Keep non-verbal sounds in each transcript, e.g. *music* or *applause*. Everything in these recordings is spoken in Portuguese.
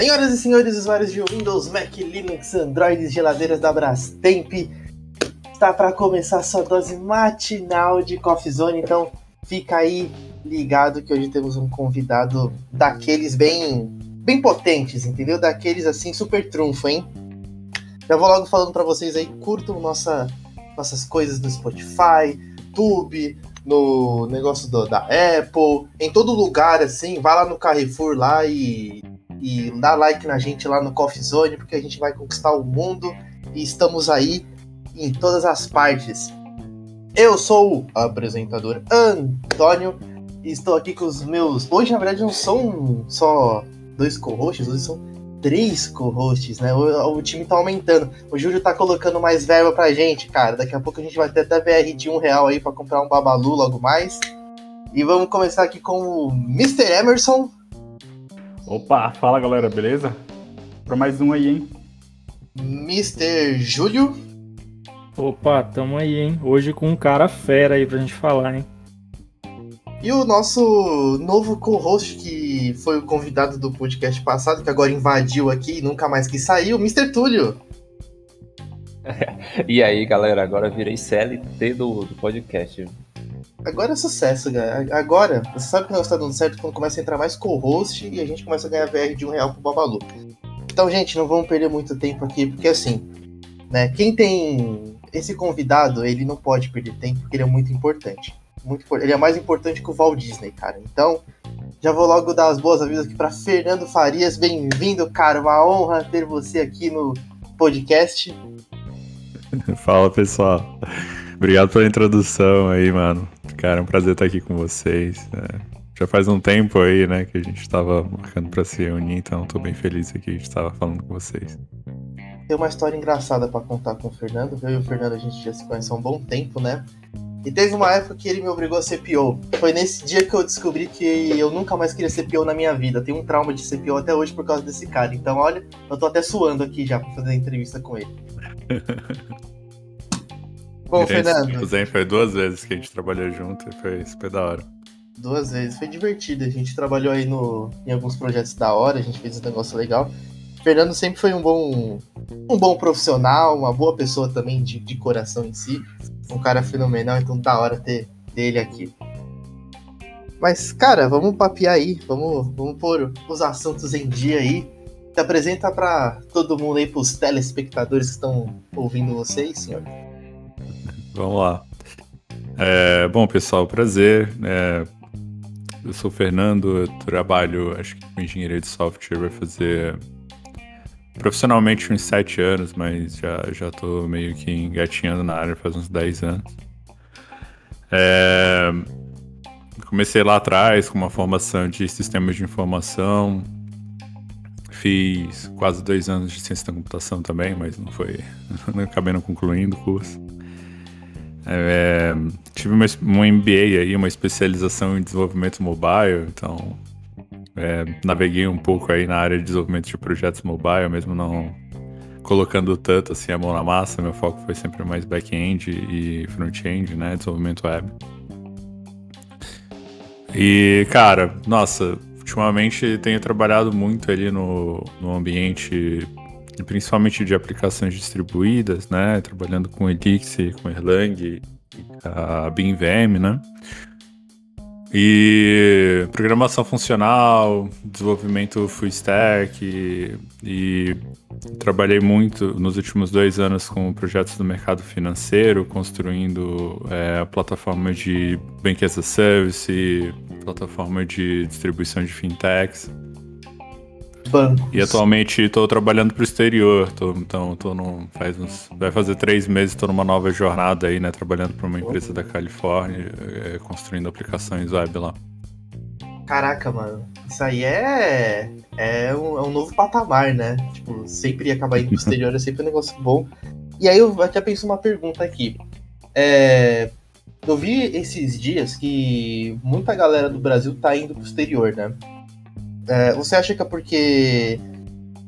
Senhoras e senhores usuários de Windows, Mac, Linux, Android, geladeiras da Brastemp, está para começar a sua dose matinal de Coffee Zone, então fica aí ligado que hoje temos um convidado daqueles bem bem potentes, entendeu? Daqueles assim super trunfo, hein? Já vou logo falando para vocês aí, curtam nossa, nossas coisas no Spotify, Tube, no negócio do, da Apple, em todo lugar assim, vai lá no Carrefour lá e e dá like na gente lá no Coffee Zone, porque a gente vai conquistar o mundo e estamos aí em todas as partes. Eu sou o apresentador Antônio e estou aqui com os meus. Hoje, na verdade, não são só dois co-hosts, hoje são três co-hosts, né? O, o, time tá aumentando. O Júlio tá colocando mais verba pra gente, cara. Daqui a pouco a gente vai ter até VR de um real aí pra comprar um Babalu logo mais. E vamos começar aqui com o Mr. Emerson. Opa, fala galera, beleza? Pra mais um aí, hein? Mr. Júlio. Opa, tamo aí, hein? Hoje com um cara fera aí pra gente falar, hein? E o nosso novo co-host, que foi o convidado do podcast passado, que agora invadiu aqui e nunca mais quis sair, o Mr. Túlio. *laughs* e aí, galera, agora virei CLT do, do podcast. Agora é sucesso, cara. Agora, você sabe que o negócio tá dando certo quando começa a entrar mais co-host e a gente começa a ganhar VR de um real pro Babalu. Então, gente, não vamos perder muito tempo aqui, porque assim, né, quem tem esse convidado, ele não pode perder tempo, porque ele é muito importante. Muito, ele é mais importante que o Walt Disney, cara. Então, já vou logo dar as boas-vindas aqui para Fernando Farias. Bem-vindo, cara. Uma honra ter você aqui no podcast. *laughs* Fala, pessoal. Obrigado pela introdução aí, mano. Cara, é um prazer estar aqui com vocês. É, já faz um tempo aí, né, que a gente estava marcando para se reunir, então estou bem feliz aqui de estar falando com vocês. Tem uma história engraçada para contar com o Fernando. Eu e o Fernando a gente já se conhece há um bom tempo, né? E teve uma época que ele me obrigou a ser PO. Foi nesse dia que eu descobri que eu nunca mais queria ser PO na minha vida. Tenho um trauma de ser PO até hoje por causa desse cara. Então, olha, eu tô até suando aqui já pra fazer a entrevista com ele. *laughs* Bom, Fernando. Foi duas vezes que a gente trabalhou junto e foi super da hora. Duas vezes, foi divertido. A gente trabalhou aí no, em alguns projetos da hora, a gente fez um negócio legal. Fernando sempre foi um bom, um bom profissional, uma boa pessoa também de, de coração em si. Um cara fenomenal, então da hora ter dele aqui. Mas, cara, vamos papiar aí, vamos, vamos pôr os assuntos em dia aí. Se apresenta para todo mundo aí, pros telespectadores que estão ouvindo vocês, senhor. Vamos lá. É, bom, pessoal, prazer. É, eu sou o Fernando, eu trabalho, acho que com engenharia de software, vai fazer profissionalmente uns sete anos, mas já, já tô meio que engatinhando na área faz uns 10 anos. É, comecei lá atrás com uma formação de sistemas de informação, fiz quase dois anos de ciência da computação também, mas não foi, *laughs* não acabei não concluindo o curso. É, tive uma, um MBA aí, uma especialização em desenvolvimento mobile, então é, naveguei um pouco aí na área de desenvolvimento de projetos mobile, mesmo não colocando tanto assim a mão na massa, meu foco foi sempre mais back-end e front-end, né, desenvolvimento web. E, cara, nossa, ultimamente tenho trabalhado muito ali no, no ambiente principalmente de aplicações distribuídas, né? Trabalhando com Elixir, com Erlang, a BeamVM, né? E programação funcional, desenvolvimento full stack e, e, trabalhei muito nos últimos dois anos com projetos do mercado financeiro, construindo é, a plataforma de Bank as a Service, plataforma de distribuição de fintechs. Bancos. E atualmente estou trabalhando para o exterior, tô, então tô no, faz uns, vai fazer três meses, estou numa nova jornada aí, né, trabalhando para uma empresa da Califórnia, é, construindo aplicações web lá. Caraca, mano, isso aí é é um, é um novo patamar, né? Tipo, sempre acabar indo pro exterior é sempre um negócio bom. E aí eu até penso uma pergunta aqui. É, eu vi esses dias que muita galera do Brasil tá indo pro exterior, né? É, você acha que é porque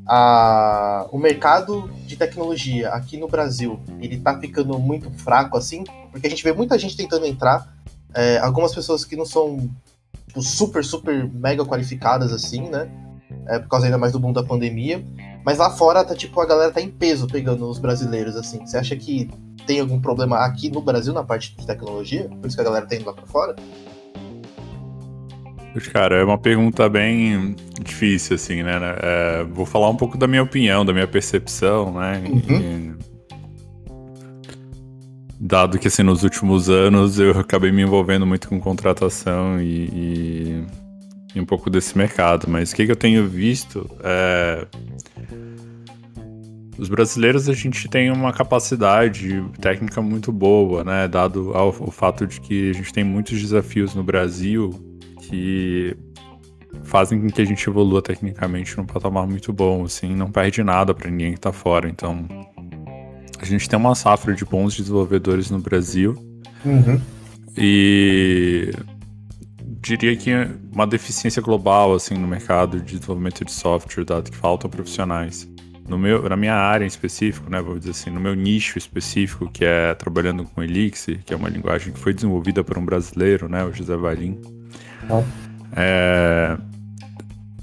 a, o mercado de tecnologia aqui no Brasil ele tá ficando muito fraco assim? Porque a gente vê muita gente tentando entrar, é, algumas pessoas que não são tipo, super, super mega qualificadas assim, né? é, por causa ainda mais do boom da pandemia. Mas lá fora, tá tipo, a galera tá em peso pegando os brasileiros, assim. Você acha que tem algum problema aqui no Brasil na parte de tecnologia? Por isso que a galera tá indo lá pra fora? Cara, é uma pergunta bem difícil, assim, né? É, vou falar um pouco da minha opinião, da minha percepção, né? Uhum. E, dado que, assim, nos últimos anos eu acabei me envolvendo muito com contratação e, e, e um pouco desse mercado. Mas o que, que eu tenho visto é os brasileiros a gente tem uma capacidade técnica muito boa, né? Dado ao, ao, fato de que a gente tem muitos desafios no Brasil que fazem com que a gente evolua tecnicamente num patamar muito bom, assim, não perde nada para ninguém que tá fora. Então, a gente tem uma safra de bons desenvolvedores no Brasil. Uhum. E diria que uma deficiência global assim no mercado de desenvolvimento de software, dado que faltam profissionais no meu, na minha área em específico, né, vou dizer assim, no meu nicho específico, que é trabalhando com Elixir, que é uma linguagem que foi desenvolvida por um brasileiro, né, o José Valim. É,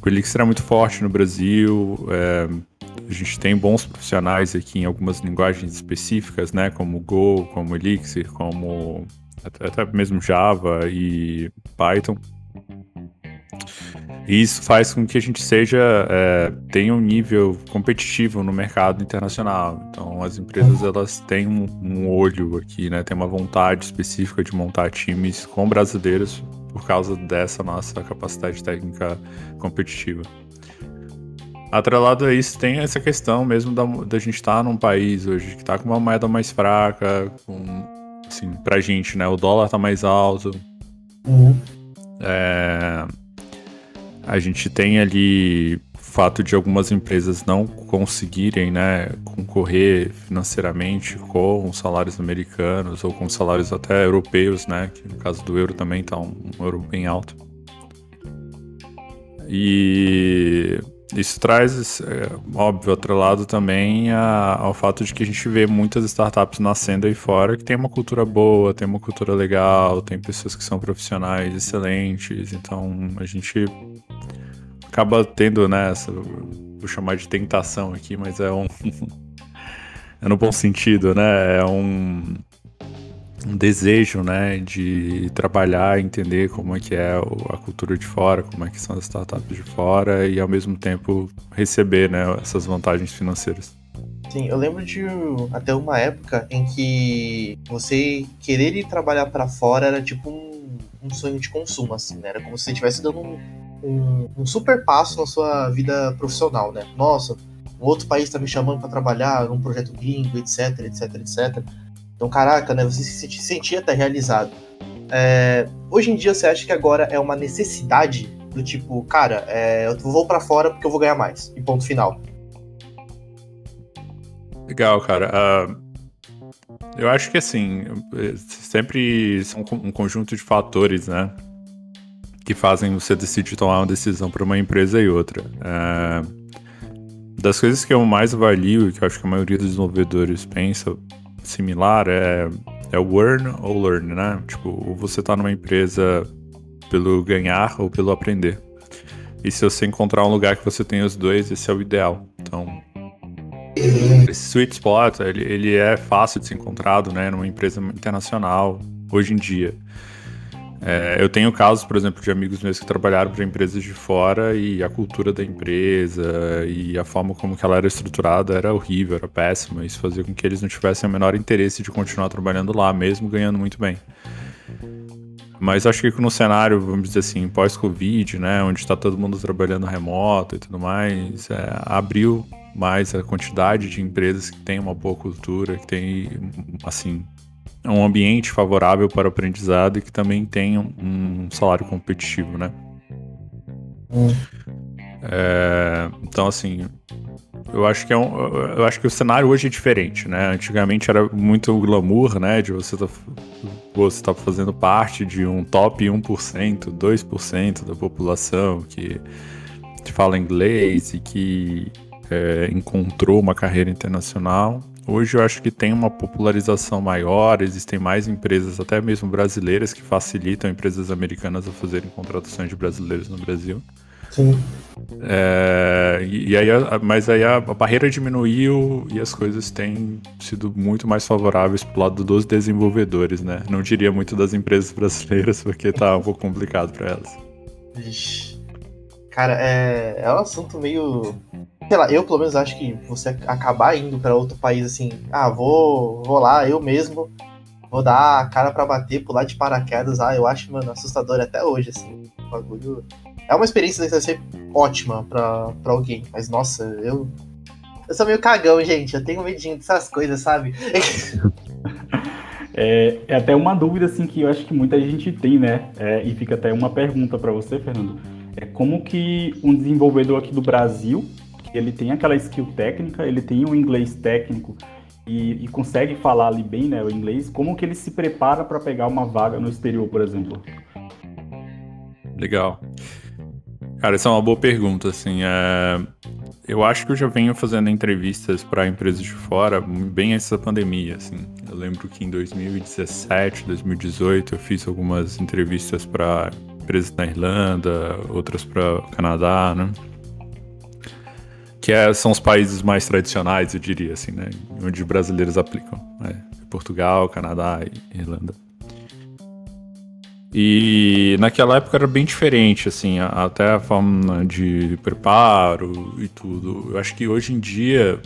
o Elixir é muito forte no Brasil, é, a gente tem bons profissionais aqui em algumas linguagens específicas, né, como Go, como Elixir, como até mesmo Java e Python. E isso faz com que a gente seja é, tenha um nível competitivo no mercado internacional. Então as empresas elas têm um, um, olho aqui, né? Tem uma vontade específica de montar times com brasileiros por causa dessa nossa capacidade técnica competitiva. Atrelado a isso, tem essa questão mesmo da, da gente estar tá num país hoje que está com uma moeda mais fraca, com, assim, pra gente, né? O dólar está mais alto. Uhum. É, a gente tem ali fato de algumas empresas não conseguirem né, concorrer financeiramente com salários americanos ou com salários até europeus, né, que no caso do euro também está um, um euro bem alto. E isso traz, é, óbvio, atrelado também a, ao fato de que a gente vê muitas startups nascendo aí fora que tem uma cultura boa, tem uma cultura legal, tem pessoas que são profissionais excelentes, então a gente acaba tendo, né, essa, vou chamar de tentação aqui, mas é um. *laughs* é no bom sentido, né? É um, um desejo, né, de trabalhar, entender como é que é a cultura de fora, como é que são as startups de fora e ao mesmo tempo receber, né, essas vantagens financeiras. Sim, eu lembro de até uma época em que você querer ir trabalhar para fora era tipo um, um, sonho de consumo, assim, né? Era como se você estivesse dando um, um, um, super passo na sua vida profissional, né? Nossa, um outro país está me chamando para trabalhar num projeto gringo, etc, etc, etc. Então, caraca, né? Você se sentia até realizado. É, hoje em dia, você acha que agora é uma necessidade do tipo, cara, é, eu vou para fora porque eu vou ganhar mais. E ponto final. Legal, cara. Uh, eu acho que assim, sempre são um conjunto de fatores, né? Que fazem você decidir tomar uma decisão para uma empresa e outra. É, das coisas que eu mais avalio e que eu acho que a maioria dos desenvolvedores pensa similar é, é o earn ou learn, né? Tipo, ou você está numa empresa pelo ganhar ou pelo aprender. E se você encontrar um lugar que você tem os dois, esse é o ideal. Então, esse sweet spot, ele, ele é fácil de ser encontrado, né, numa empresa internacional hoje em dia. É, eu tenho casos, por exemplo, de amigos meus que trabalharam para empresas de fora e a cultura da empresa e a forma como ela era estruturada era horrível, era péssima. Isso fazia com que eles não tivessem o menor interesse de continuar trabalhando lá, mesmo ganhando muito bem. Mas acho que no cenário, vamos dizer assim, pós-Covid, né, onde está todo mundo trabalhando remoto e tudo mais, é, abriu mais a quantidade de empresas que têm uma boa cultura, que tem, assim, um ambiente favorável para o aprendizado e que também tenha um salário competitivo, né? Hum. É, então, assim, eu acho que é um, eu acho que o cenário hoje é diferente, né? Antigamente era muito glamour, né? De você tá, você tá fazendo parte de um top 1%, 2% da população que, que fala inglês e que é, encontrou uma carreira internacional. Hoje eu acho que tem uma popularização maior, existem mais empresas, até mesmo brasileiras, que facilitam empresas americanas a fazerem contratações de brasileiros no Brasil. Sim. É, e, e aí, mas aí a, a barreira diminuiu e as coisas têm sido muito mais favoráveis pro lado dos desenvolvedores, né? Não diria muito das empresas brasileiras, porque tá um pouco complicado para elas. Vixe. Cara, é, é um assunto meio. Sei lá, eu pelo menos acho que você acabar indo pra outro país assim, ah, vou, vou lá, eu mesmo, vou dar a cara pra bater, pular de paraquedas, ah, eu acho, mano, assustador até hoje, assim. O bagulho. É uma experiência que deve ser ótima pra, pra alguém, mas nossa, eu. Eu sou meio cagão, gente. Eu tenho medinho dessas coisas, sabe? É, é até uma dúvida assim que eu acho que muita gente tem, né? É, e fica até uma pergunta para você, Fernando. É como que um desenvolvedor aqui do Brasil, ele tem aquela skill técnica, ele tem o inglês técnico e, e consegue falar ali bem, né, o inglês, como que ele se prepara para pegar uma vaga no exterior, por exemplo? Legal. Cara, essa é uma boa pergunta, assim. é, Eu acho que eu já venho fazendo entrevistas para empresas de fora bem antes da pandemia, assim. Eu lembro que em 2017, 2018 eu fiz algumas entrevistas para empresas na Irlanda, outras para Canadá, né? Que é- são os países mais tradicionais, eu diria, assim, né? Onde brasileiros aplicam. né? Portugal, Canadá e Irlanda. E naquela época era bem diferente, assim, até a forma de preparo e tudo. Eu acho que hoje em dia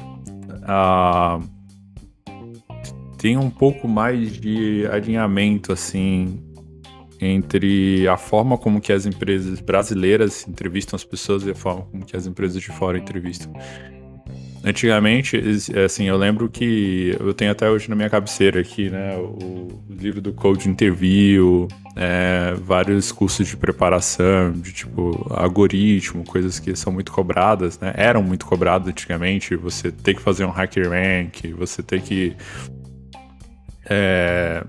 tem um pouco mais de alinhamento, assim, entre a forma como que as empresas brasileiras entrevistam as pessoas e a forma como que as empresas de fora entrevistam. Antigamente, es- assim, eu lembro que eu tenho até hoje na minha cabeceira aqui, né, o livro do Code Interview, é, vários cursos de preparação, de tipo algoritmo, coisas que são muito cobradas, né? Eram muito cobradas antigamente. Você tem que fazer um hacker rank, você tem que é,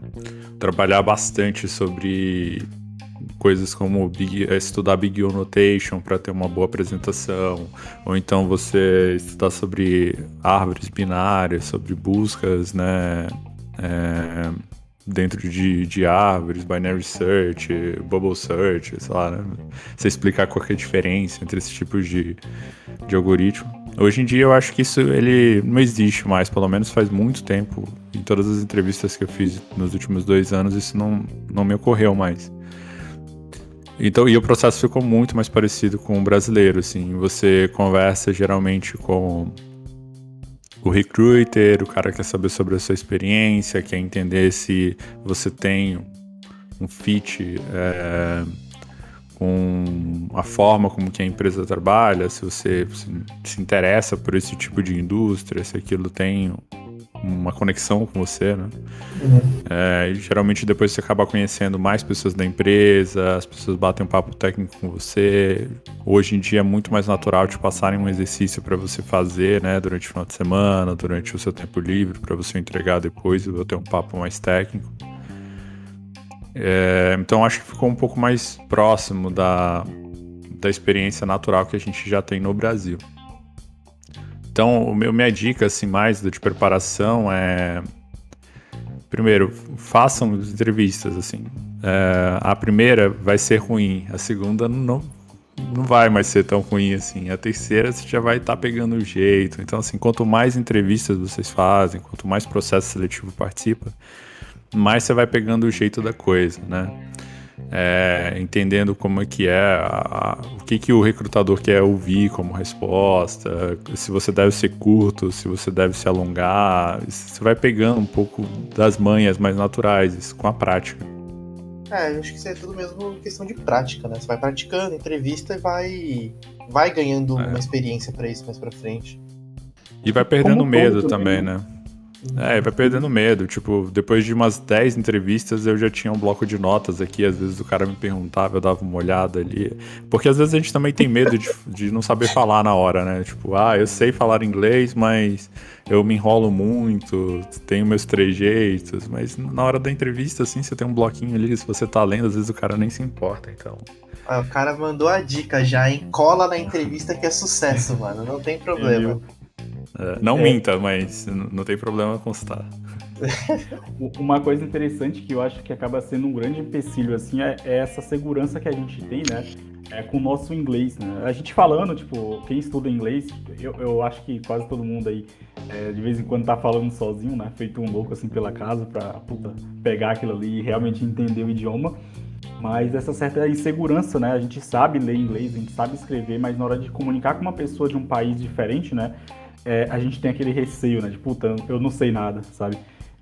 trabalhar bastante sobre coisas como big, estudar Big O Notation para ter uma boa apresentação, ou então você estudar sobre árvores binárias, sobre buscas, né? é, dentro de, de árvores, binary search, bubble search, sei lá, né? Você explicar qual é a diferença entre esses tipos de, de algoritmo. Hoje em dia eu acho que isso ele não existe mais, pelo menos faz muito tempo. Em todas as entrevistas que eu fiz nos últimos dois anos, isso não, não me ocorreu mais. Então, e o processo ficou muito mais parecido com o brasileiro, assim. Você conversa geralmente com o recruiter, o cara quer saber sobre a sua experiência, quer entender se você tem um fit é, com a forma como que a empresa trabalha, se você se, se interessa por esse tipo de indústria, se aquilo tem uma conexão com você, né? É, e geralmente depois você acaba conhecendo mais pessoas da empresa, as pessoas batem um papo técnico com você. Hoje em dia é muito mais natural te passarem um exercício para você fazer, né, durante o final de semana, durante o seu tempo livre, para você entregar depois e ter um papo mais técnico. É, então acho que ficou um pouco mais próximo da, da experiência natural que a gente já tem no Brasil. Então, meu, minha dica, assim, mais de preparação é primeiro, façam entrevistas, assim. É, a primeira vai ser ruim, a segunda não, não vai mais ser tão ruim assim. A terceira você já vai estar tá pegando o jeito. Então, assim, quanto mais entrevistas vocês fazem, quanto mais processo seletivo participa, mais você vai pegando o jeito da coisa, né? É, entendendo como é que é, a, a, o que, que o recrutador quer ouvir como resposta, se você deve ser curto, se você deve se alongar, você vai pegando um pouco das manhas mais naturais isso, com a prática. É, eu acho que isso é tudo mesmo questão de prática, né? Você vai praticando, entrevista e vai, vai ganhando É. uma experiência pra isso mais pra frente. E vai perdendo Como medo também, também, né? É, vai perdendo medo. Tipo, depois de umas 10 entrevistas, eu já tinha um bloco de notas aqui. Às vezes o cara me perguntava, eu dava uma olhada ali. Porque às vezes a gente também tem medo de, *laughs* de não saber falar na hora, né? Tipo, ah, eu sei falar inglês, mas eu me enrolo muito, tenho meus trejeitos. Mas na hora da entrevista, assim, você tem um bloquinho ali, se você tá lendo, às vezes o cara nem se importa, então. Ah, o cara mandou a dica já, hein? Cola na entrevista que é sucesso, mano. Não tem problema. É, não É. minta, mas não tem problema constar. *laughs* Uma coisa interessante que eu acho que acaba sendo um grande empecilho assim é, é essa segurança que a gente tem, né? é, com o nosso inglês, né? A gente falando, tipo, quem estuda inglês, eu, eu acho que quase todo mundo aí, é, de vez em quando tá falando sozinho, né? Feito um louco assim pela casa pra puta, pegar aquilo ali e realmente entender o idioma. Mas essa certa insegurança, né? A gente sabe ler inglês, a gente sabe escrever, mas na hora de comunicar com uma pessoa de um país diferente, né? É, a gente tem aquele receio, né? De puta, eu não sei nada, sabe?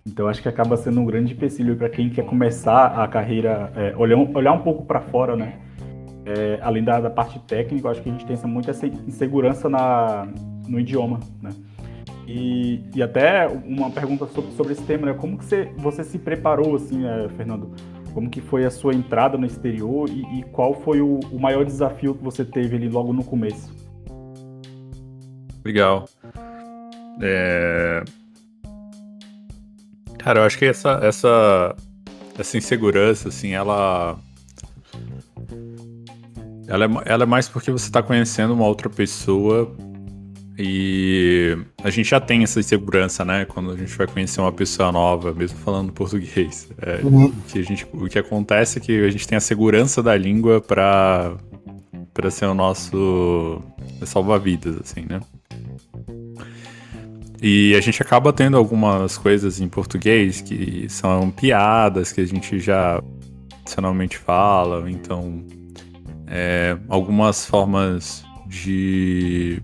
Então acho que acaba sendo um grande empecilho para quem quer começar a carreira, é, olhar, olhar um pouco para fora, né? É, além da, da, parte técnica, acho que a gente tem muita insegurança na, no idioma, né? E, e até uma pergunta sobre, sobre esse tema, né? Como que você, você se preparou, assim, é, Fernando? Como que foi a sua entrada no exterior e, e qual foi o, o, maior desafio que você teve ali logo no começo? Legal. É... Cara, eu acho que essa, essa, essa insegurança, assim, ela ela é, ela é mais porque você está conhecendo uma outra pessoa e a gente já tem essa insegurança, né? Quando a gente vai conhecer uma pessoa nova, mesmo falando *laughs* português. É, uhum. que a gente, o que acontece é que a gente tem a segurança da língua para para ser o nosso salva-vidas, assim, né? E a gente acaba tendo algumas coisas em português que são piadas que a gente já tradicionalmente fala, então é, algumas formas de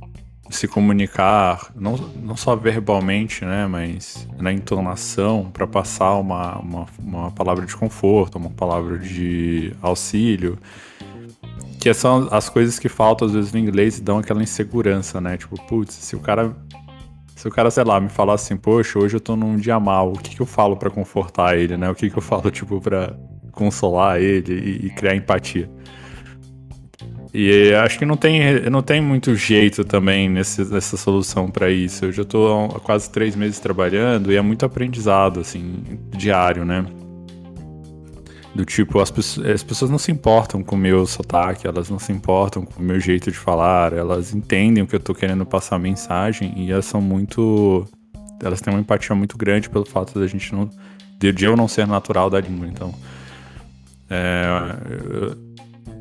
se comunicar, não, não só verbalmente, né, mas na entonação, para passar uma, uma, uma, palavra de conforto, uma palavra de auxílio, que são as coisas que faltam às vezes no inglês e dão aquela insegurança, né, tipo, putz, se o cara, se o cara, sei lá, me falar assim, poxa, hoje eu tô num dia mal, o que que eu falo para confortar ele, né, o que que eu falo, *laughs* tipo, para consolar ele e, e criar empatia. E acho que não tem, não tem muito jeito também nesse, nessa solução para isso. Eu já estou há quase três meses trabalhando e é muito aprendizado, assim, diário, né? Do tipo, as, as pessoas não se importam com o meu sotaque, elas não se importam com o meu jeito de falar, elas entendem o que eu estou querendo passar a mensagem e elas são muito. Elas têm uma empatia muito grande pelo fato da gente não. de eu não ser natural da língua. Então. É, eu,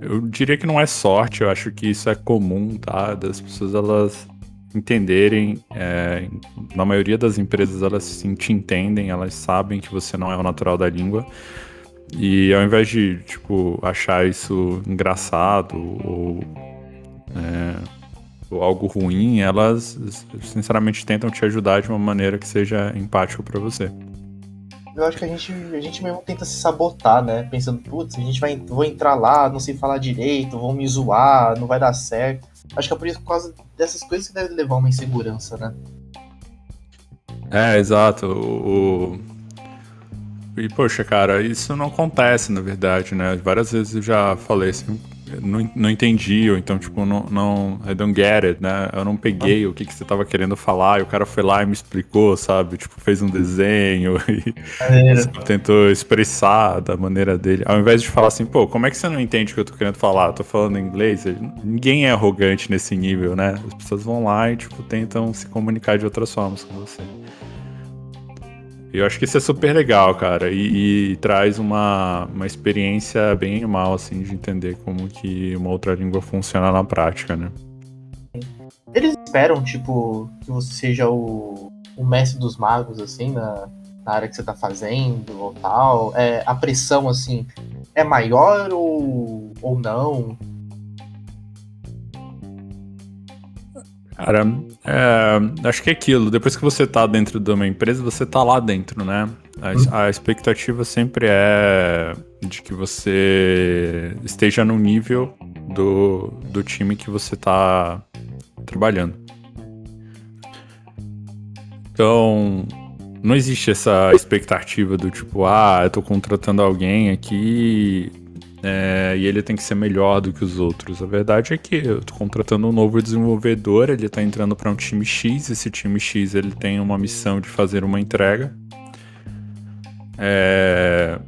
eu diria que não é sorte, eu acho que isso é comum, tá? Das pessoas elas entenderem. É, na maioria das empresas elas te entendem, elas sabem que você não é o natural da língua. E ao invés de, tipo, achar isso engraçado ou, é, ou algo ruim, elas sinceramente tentam te ajudar de uma maneira que seja empática para você eu acho que a gente, a gente mesmo tenta se sabotar, né? Pensando, putz, a gente vai vou entrar lá, não sei falar direito, vão me zoar, não vai dar certo. Acho que é por isso, por causa dessas coisas que deve levar uma insegurança, né? É, exato. O... E, poxa, cara, isso não acontece, na verdade, né? Várias vezes eu já falei assim, não, não entendi, ou então, tipo, não, não. I don't get it, né? Eu não peguei o que, que você tava querendo falar, e o cara foi lá e me explicou, sabe? Tipo, fez um desenho *laughs* e tentou expressar da maneira dele. Ao invés de falar assim, pô, como é que você não entende o que eu tô querendo falar? Eu tô falando inglês. Ninguém é arrogante nesse nível, né? As pessoas vão lá e, tipo, tentam se comunicar de outras formas com você. Eu acho que isso é super legal, cara, e, e, traz uma, uma experiência bem animal, assim, de entender como que uma outra língua funciona na prática, né? Eles esperam, tipo, que você seja o, o mestre dos magos, assim, na, na área que você tá fazendo ou tal. É, a pressão, assim, é maior ou, ou não? Cara, é, acho que é aquilo. Depois que você tá dentro de uma empresa, você tá lá dentro, né? A, a, expectativa sempre é de que você esteja no nível do, do time que você tá trabalhando. Então, não existe essa expectativa do tipo, ah, eu tô contratando alguém aqui é, e ele tem que ser melhor do que os outros. A verdade é que eu tô contratando um novo desenvolvedor, ele tá entrando para um time X, esse time X ele tem uma missão de fazer uma entrega. É...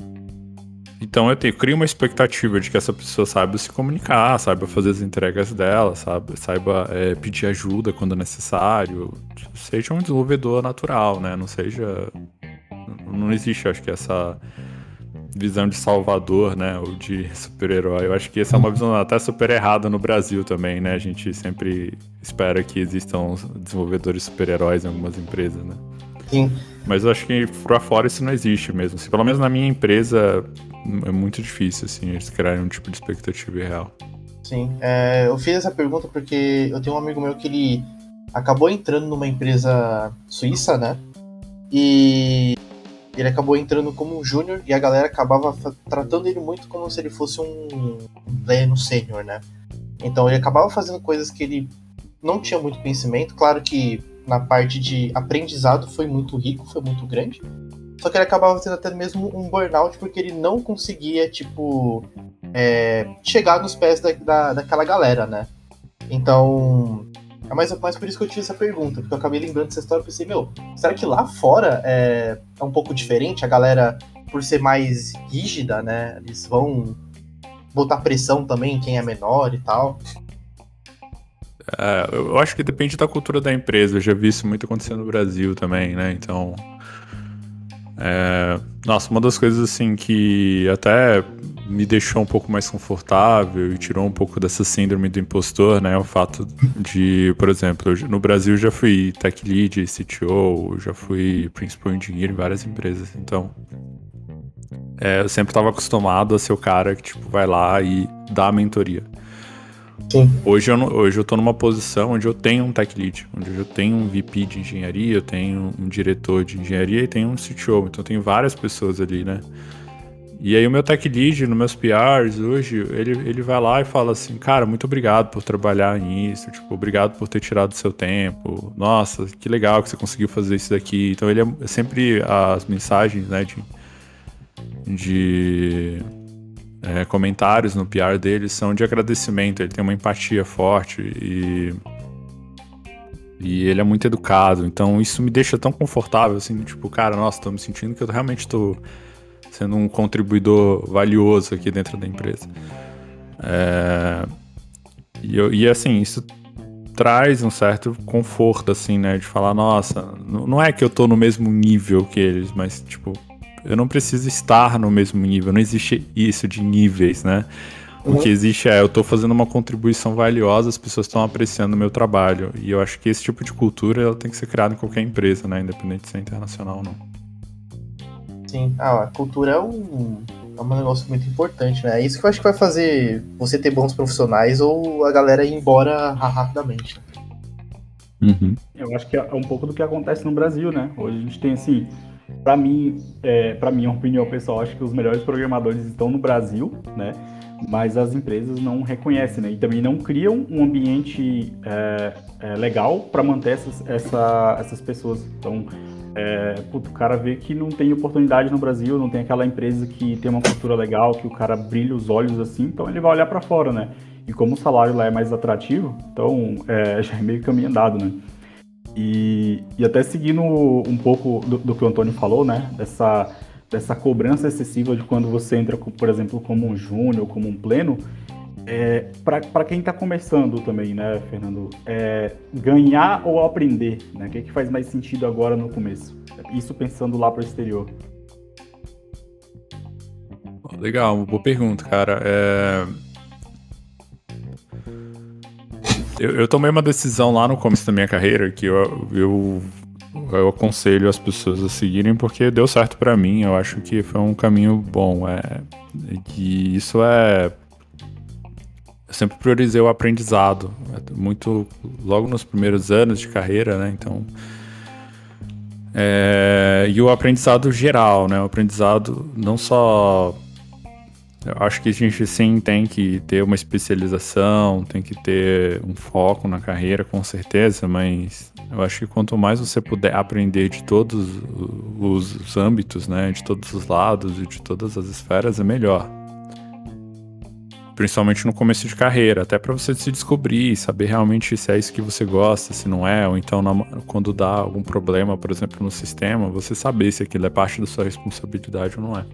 Então eu, tenho, eu crio uma expectativa de que essa pessoa saiba se comunicar, saiba fazer as entregas dela, sabe, saiba é, pedir ajuda quando necessário, seja um desenvolvedor natural, né? Não seja. Não existe, acho que, essa visão de salvador, né? Ou de super-herói. Eu acho que essa é uma visão até super errada no Brasil também, né? A gente sempre espera que existam desenvolvedores super-heróis em algumas empresas, né? Sim. Mas eu acho que pra fora isso não existe mesmo. Assim, pelo menos na minha empresa é muito difícil, assim, eles criarem um tipo de expectativa real. Sim. É, eu fiz essa pergunta porque eu tenho um amigo meu que ele acabou entrando numa empresa suíça, né? E ele acabou entrando como um júnior e a galera acabava tratando ele muito como se ele fosse um pleno sênior, né? Então ele acabava fazendo coisas que ele não tinha muito conhecimento. Claro que na parte de aprendizado foi muito rico, foi muito grande. Só que ele acabava tendo até mesmo um burnout porque ele não conseguia, tipo, é, chegar nos pés da, da, daquela galera, né? Então, é mais, mais por isso que eu tive essa pergunta, porque eu acabei lembrando dessa história e pensei, meu, será que lá fora é, é um pouco diferente? A galera, por ser mais rígida, né? Eles vão botar pressão também em quem é menor e tal. É, eu acho que depende da cultura da empresa. Eu já vi isso muito acontecer no Brasil também, né? Então. É, nossa, uma das coisas assim que até me deixou um pouco mais confortável e tirou um pouco dessa síndrome do impostor, né? O fato de, por exemplo, eu, no Brasil já fui tech lead, CTO, já fui principal engineer em várias empresas. Então, é, eu sempre estava acostumado a ser o cara que tipo vai lá e dá a mentoria. Sim. Hoje eu, não, hoje eu tô numa posição onde eu tenho um tech lead, onde eu tenho um VP de engenharia, eu tenho um diretor de engenharia e tenho um CTO. Então eu tenho várias pessoas ali, né? E aí o meu tech lead, nos meus PRs hoje, ele, ele vai lá e fala assim, cara, muito obrigado por trabalhar nisso, tipo, obrigado por ter tirado o seu tempo. Nossa, que legal que você conseguiu fazer isso daqui. Então ele é sempre as mensagens, né, de, de é, comentários no PR dele são de agradecimento, ele tem uma empatia forte e e ele é muito educado, então isso me deixa tão confortável, assim, tipo, cara, nossa, tô me sentindo que eu realmente tô sendo um contribuidor valioso aqui dentro da empresa. É, e, eu, e assim, isso traz um certo conforto, assim, né, de falar, nossa, não é que eu tô no mesmo nível que eles, mas, tipo, eu não preciso estar no mesmo nível, não existe isso de níveis, né? O que existe é, eu estou fazendo uma contribuição valiosa, as pessoas estão apreciando o meu trabalho. E eu acho que esse tipo de cultura ela tem que ser criada em qualquer empresa, né? Independente de ser internacional ou não. Sim, ah, a cultura é um, é um negócio muito importante, né? É isso que eu acho que vai fazer você ter bons profissionais ou a galera ir embora rapidamente. Uhum. Eu acho que é um pouco do que acontece no Brasil, né? Hoje a gente tem assim para mim, é, para minha opinião pessoal, acho que os melhores programadores estão no Brasil, né? Mas as empresas não reconhecem, né? E também não criam um ambiente é, é, legal para manter essas, essa, essas pessoas. Então, é, puto, o cara vê que não tem oportunidade no Brasil, não tem aquela empresa que tem uma cultura legal, que o cara brilha os olhos assim, então ele vai olhar para fora, né? E como o salário lá é mais atrativo, então é, *laughs* já é meio caminho andado, né? E, e até seguindo um pouco do, do, que o Antônio falou, né? Dessa, dessa cobrança excessiva de quando você entra, por exemplo, como um júnior, como um pleno. É, para quem está começando também, né, Fernando? É, ganhar ou aprender? Né? O que, é que faz mais sentido agora no começo? Isso pensando lá para o exterior. Legal, boa pergunta, cara. É Eu, eu, tomei uma decisão lá no começo da minha carreira que eu, eu, eu aconselho as pessoas a seguirem porque deu certo para mim. Eu acho que foi um caminho bom. É, e isso é. Eu sempre priorizei o aprendizado. Muito logo nos primeiros anos de carreira, né? Então. É, e o aprendizado geral, né? O aprendizado não só eu acho que a gente sim tem que ter uma especialização, tem que ter um foco na carreira, com certeza, mas eu acho que quanto mais você puder aprender de todos os âmbitos, né, de todos os lados e de todas as esferas, é melhor. Principalmente no começo de carreira, até para você se descobrir, saber realmente se é isso que você gosta, se não é, ou então na, quando dá algum problema, por exemplo, no sistema, você saber se aquilo é parte da sua responsabilidade ou não é.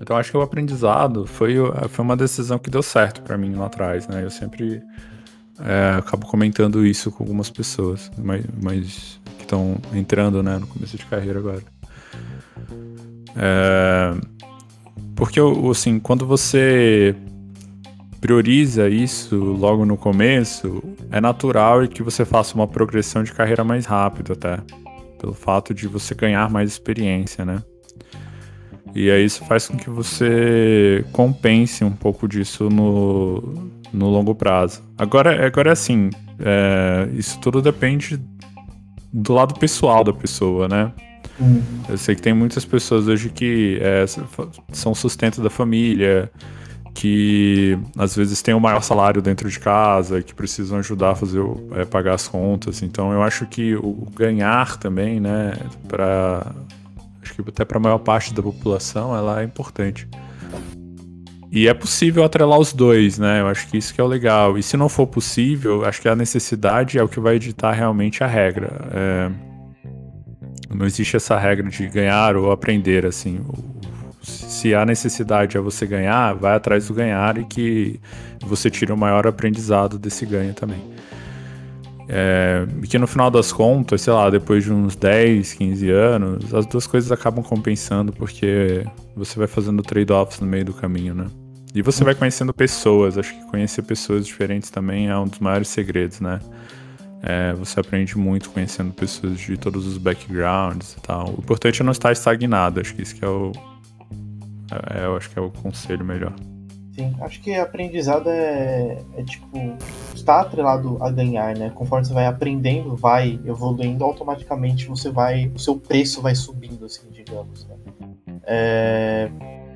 Então acho que o aprendizado foi, foi uma decisão que deu certo para mim lá atrás, né? Eu sempre é, acabo comentando isso com algumas pessoas, mas, mas que estão entrando, né, no começo de carreira agora. É, porque, assim, quando você prioriza isso logo no começo, é natural que você faça uma progressão de carreira mais rápido até. Pelo fato de você ganhar mais experiência, né? E aí isso faz com que você compense um pouco disso no, no longo prazo. Agora, agora é assim, é, isso tudo depende do lado pessoal da pessoa, né? Uhum. Eu sei que tem muitas pessoas hoje que é, são sustento da família, que às vezes têm o maior salário dentro de casa, que precisam ajudar a fazer é, pagar as contas. Então eu acho que o ganhar também, né, para acho que até para a maior parte da população, ela é importante. E é possível atrelar os dois, né? Eu acho que isso que é o legal. E se não for possível, acho que a necessidade é o que vai editar realmente a regra. É... Não existe essa regra de ganhar ou aprender, assim se a necessidade é você ganhar, vai atrás do ganhar e que você tire o maior aprendizado desse ganho também. É, e que no final das contas, sei lá, depois de uns 10, 15 anos, as duas coisas acabam compensando porque você vai fazendo trade-offs no meio do caminho, né? E você vai conhecendo pessoas, acho que conhecer pessoas diferentes também é um dos maiores segredos, né? É, você aprende muito conhecendo pessoas de todos os backgrounds e tal. O importante é não estar estagnado, acho que isso que é o, é, eu acho que é o conselho melhor. Sim, acho que aprendizado é, é tipo, está atrelado a ganhar, né? Conforme você vai aprendendo, vai evoluindo, automaticamente você vai, o seu preço vai subindo, assim, digamos, né? É,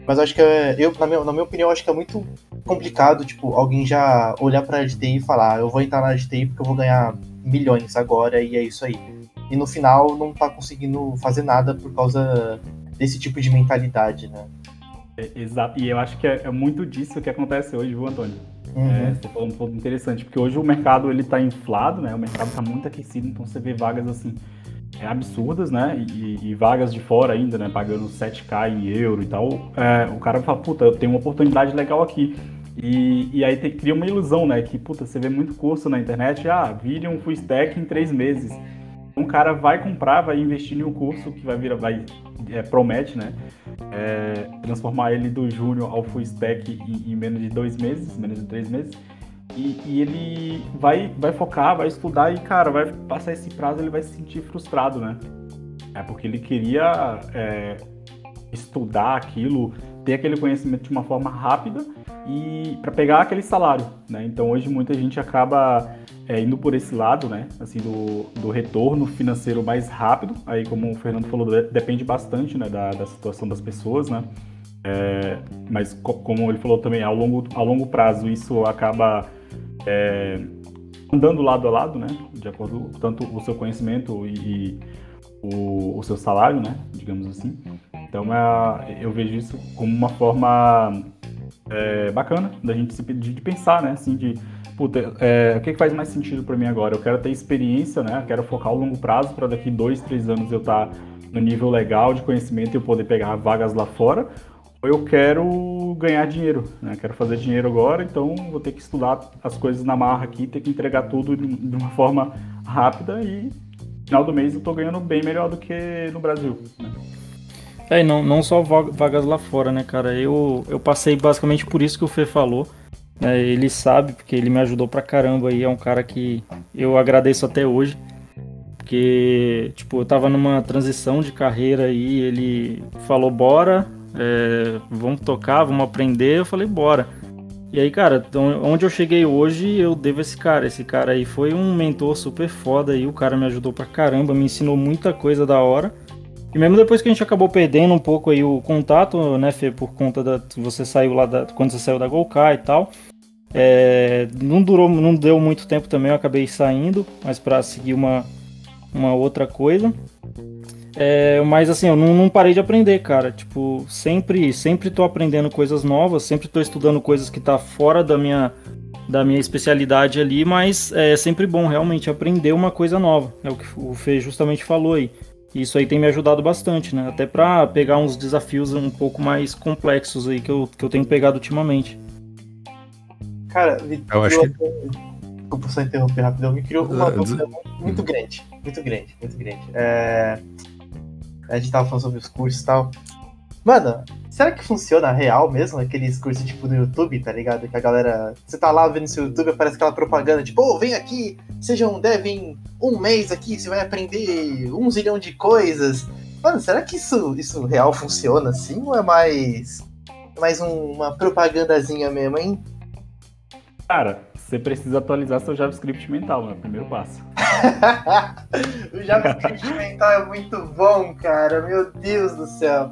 mas acho que, é, eu, na minha, na minha opinião, acho que é muito complicado, tipo, alguém já olhar para a TI e falar, eu vou entrar na TI porque eu vou ganhar milhões agora e é isso aí. E no final não tá conseguindo fazer nada por causa desse tipo de mentalidade, né? É, exato, e eu acho que é, é, muito disso que acontece hoje, viu, Antônio? Uhum. É, você falou um ponto interessante, porque hoje o mercado ele tá inflado, né? O mercado está muito aquecido, então você vê vagas assim é, absurdas, né? E, e, vagas de fora ainda, né? Pagando 7k em euro e tal. É, o cara fala, puta, eu tenho uma oportunidade legal aqui. E, e aí cria uma ilusão, né? Que, puta, você vê muito curso na internet, ah, vire um full stack em três meses. Um cara vai comprar, vai investir em um curso que vai virar, vai, é, promete, né? É, transformar ele do júnior ao full stack em, em, menos de dois meses, menos de três meses. E, e, ele vai, vai focar, vai estudar e, cara, vai passar esse prazo, ele vai se sentir frustrado, né? É porque ele queria é, estudar aquilo, ter aquele conhecimento de uma forma rápida e para pegar aquele salário, né? Então hoje muita gente acaba é, indo por esse lado, né? Assim, do, do retorno financeiro mais rápido. Aí, como o Fernando falou, depende bastante né, da, da situação das pessoas, né? É, mas co como ele falou também, ao longo, ao longo prazo isso acaba é, andando lado a lado, né? De acordo com tanto o seu conhecimento e, e o, o, seu salário, né? Digamos assim. Então é, eu vejo isso como uma forma é, bacana da gente se, de, de pensar, né? Assim, de puta, é, o que, que faz mais sentido para mim agora? Eu quero ter experiência, né? Eu quero focar o longo prazo para daqui dois, três anos eu estar tá no nível legal de conhecimento e eu poder pegar vagas lá fora. Ou eu quero ganhar dinheiro, né? Quero fazer dinheiro agora, então vou ter que estudar as coisas na marra aqui, ter que entregar tudo de uma forma rápida e final do mês eu tô ganhando bem melhor do que no Brasil. Né? É, e não, não só vagas lá fora, né, cara? Eu, eu passei basicamente por isso que o Fê falou. É, ele sabe, porque ele me ajudou pra caramba e é um cara que eu agradeço até hoje. Porque, tipo, eu tava numa transição de carreira e ele falou, bora, é, vamos tocar, vamos aprender. Eu falei, bora. E aí, cara, então, onde eu cheguei hoje, eu devo esse cara. Esse cara aí foi um mentor super foda aí, o cara me ajudou pra caramba, me ensinou muita coisa da hora. E mesmo depois que a gente acabou perdendo um pouco aí o contato, né, Fê, por conta da. Você saiu lá da. Quando você saiu da Golkai e tal. É, não durou, não deu muito tempo também, eu acabei saindo, mas para seguir uma, uma outra coisa. É, mas assim, eu não, não, parei de aprender, cara. Tipo, sempre, sempre tô aprendendo coisas novas, sempre tô estudando coisas que tá fora da minha, da minha especialidade ali, mas é sempre bom realmente aprender uma coisa nova. É o que o Fê justamente falou aí. Isso aí tem me ajudado bastante, né? Até para pegar uns desafios um pouco mais complexos aí que eu, que eu tenho pegado ultimamente. Cara, me eu acho que... Desculpa só interromper rapidão, me criou uma uh, dúvida muito grande, muito grande, muito grande. É... A gente tava falando sobre os cursos e tal. Mano, será que funciona real mesmo? Aqueles cursos tipo no YouTube, tá ligado? Que a galera. Você tá lá vendo seu YouTube, aparece aquela propaganda, tipo, ô, vem aqui, seja um dev em um mês aqui, você vai aprender um zilhão de coisas. Mano, será que isso, isso real funciona assim? Ou é mais. mais um- uma propagandazinha mesmo, hein? Cara, você precisa atualizar seu JavaScript mental, né? Primeiro passo. *laughs* o JavaScript mental é muito bom, cara. Meu Deus do céu.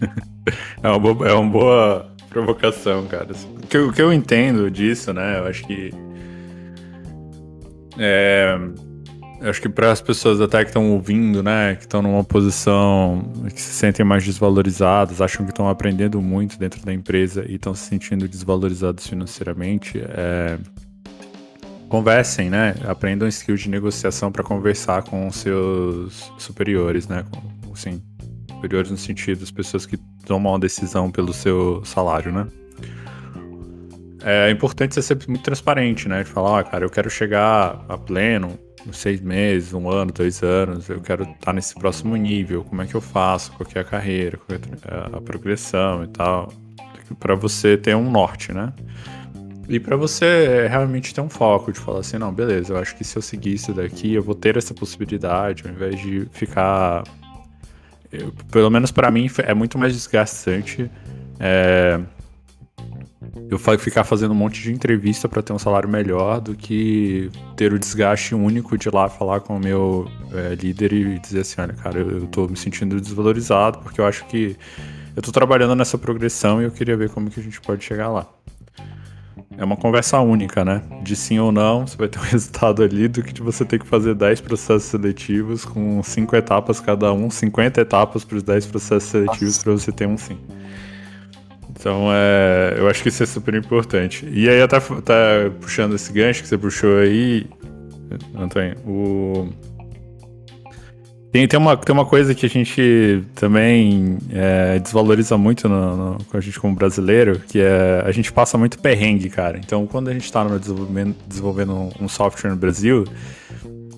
*laughs* É uma boa, é uma boa provocação, cara. O que, eu, o que eu entendo disso, né? Eu acho que. É, eu acho que para as pessoas até que estão ouvindo, né? Que estão numa posição que se sentem mais desvalorizadas, acham que estão aprendendo muito dentro da empresa e estão se sentindo desvalorizados financeiramente, é, conversem, né? Aprendam skill de negociação para conversar com seus superiores, né? Com, assim, superiores no sentido das pessoas que tomam uma decisão pelo seu salário, né? É importante ser sempre muito transparente, né? De falar, ah, cara, eu quero chegar a pleno, uns seis meses, um ano, dois anos, eu quero estar nesse próximo nível, como é que eu faço, qual é a carreira, qual é a progressão e tal, para você ter um norte, né? E para você realmente ter um foco de falar assim, não, beleza, eu acho que se eu seguir isso daqui, eu vou ter essa possibilidade, ao invés de ficar eu- pelo menos pra mim é muito mais desgastante é, eu ficar fazendo um monte de entrevista pra ter um salário melhor do que ter o desgaste único de ir lá falar com o meu é, líder e dizer assim, olha, cara, eu tô me sentindo desvalorizado porque eu acho que eu tô trabalhando nessa progressão e eu queria ver como que a gente pode chegar lá. É uma conversa única, né? De sim ou não, você vai ter um *laughs* resultado ali do que de você ter que fazer 10 processos seletivos com 5 etapas cada um, 50 etapas para os 10 processos seletivos para você ter um sim. Então, é, eu acho que isso é super importante. E aí, até, até puxando esse gancho que você puxou aí, Antônio, o... Tem, tem, uma, tem uma coisa que a gente também é, desvaloriza muito no, no- com a gente como brasileiro, que é a gente passa muito perrengue, cara. Então, quando a gente tá no desenvolvimento, desenvolvendo um, um software no Brasil,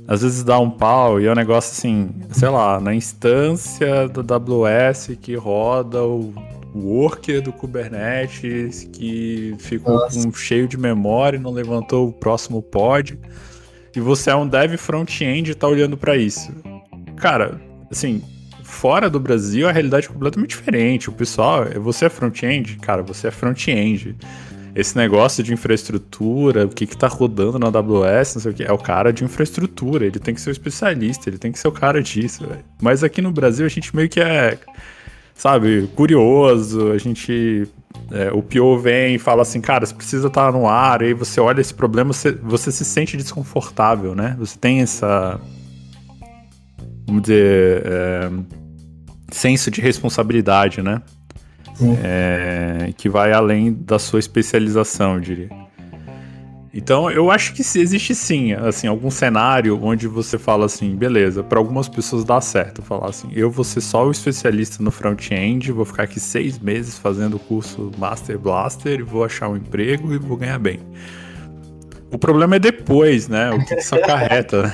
às vezes dá um pau e é um negócio assim, sei lá, na instância do AWS que roda o worker do Kubernetes, que ficou com, cheio de memória e não levantou o próximo pod. E você é um dev front-end e tá olhando pra isso. Cara, assim, fora do Brasil a realidade é completamente diferente. O pessoal, você é front-end? Cara, você é front-end. Esse negócio de infraestrutura, o que que tá rodando na AWS, não sei o que, é o cara de infraestrutura, ele tem que ser o especialista, ele tem que ser o cara disso, velho. Mas aqui no Brasil a gente meio que é, sabe, curioso, a gente é, o PO vem e fala assim, cara, você precisa estar no ar, e aí você olha esse problema, você, você se sente desconfortável, né? Você tem essa, vamos dizer, é, senso de responsabilidade, né? Sim. É, que vai além da sua especialização, eu diria. Então, eu acho que existe sim, assim, algum cenário onde você fala assim, beleza, para algumas pessoas dá certo, falar assim, eu vou ser só o especialista no front-end, vou ficar aqui seis meses fazendo o curso Master Blaster e vou achar um emprego e vou ganhar bem. O problema é depois, né? O que isso acarreta, né?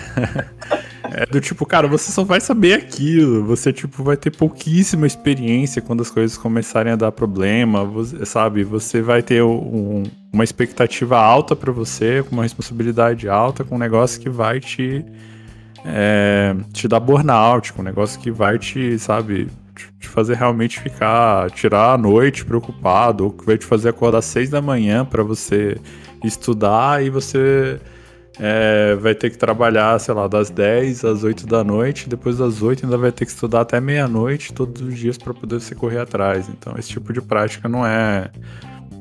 É do tipo, cara, você só vai saber aquilo. Você, tipo, vai ter pouquíssima experiência quando as coisas começarem a dar problema, você- sabe? Você vai ter um- uma expectativa alta pra você, com uma responsabilidade alta, com um negócio que vai te, é, te dar burnout, com um negócio que vai te, sabe, te- fazer realmente ficar, tirar a noite preocupado, ou que vai te fazer acordar às seis da manhã pra você estudar e você é, vai ter que trabalhar, sei lá, das 10 às 8 da noite, depois das 8 ainda vai ter que estudar até meia-noite todos os dias para poder você correr atrás. Então, esse tipo de prática não é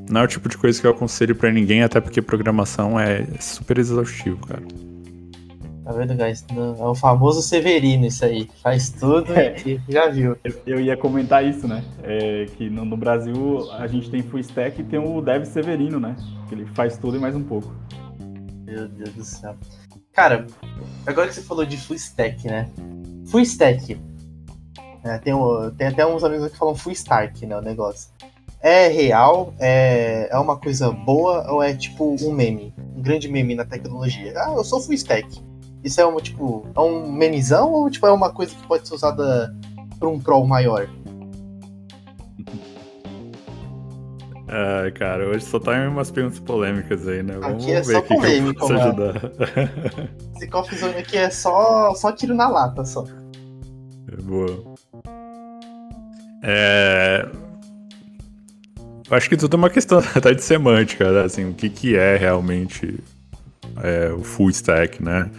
não é o tipo de coisa que eu aconselho para ninguém, até porque programação é super exaustivo, cara. Tá vendo, guys? É o famoso Severino isso aí. Faz tudo e e já viu. Eu- Eu ia comentar isso, né? É, que no, no Brasil a gente tem full stack e tem o Dev Severino, né? Que ele faz tudo e mais um pouco. Meu Deus do céu. Cara, agora que você falou de full stack, né? Full stack. É, tem, o- tem até uns amigos que falam full stack, né? O negócio. É real? É, é uma coisa boa ou é tipo um meme? Um grande meme na tecnologia? Ah, eu sou full stack. Isso é um tipo. É um memezão ou tipo é uma coisa que pode ser usada pra um pro maior? Ah, cara, hoje só tá em umas perguntas polêmicas aí, né? Vamos Aqui é ver só que, que eu mano. ajudar. Esse Zone aqui é só, só tiro na lata, só. Boa. É... Acho que tudo é uma questão *laughs* até de semântica, né? Assim, o que, que é realmente é, o full stack, né?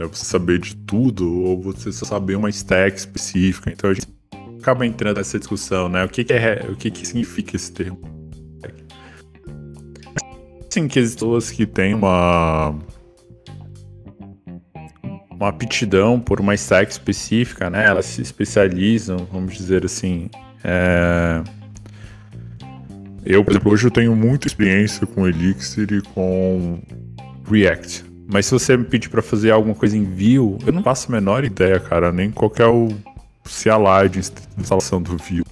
É você saber de tudo ou você só saber uma stack específica. Então a gente acaba entrando nessa discussão, né? O que, que é, o que, que significa esse termo? Assim, que as pessoas que têm uma uma aptidão por uma stack específica, né? Elas se especializam, vamos dizer assim. é, Eu, por exemplo, hoje eu tenho muita experiência com Elixir e com React. Mas se você me pedir para fazer alguma coisa em Vue, eu não faço a menor ideia, cara, nem qual é o CLI de inst- instalação do Vue.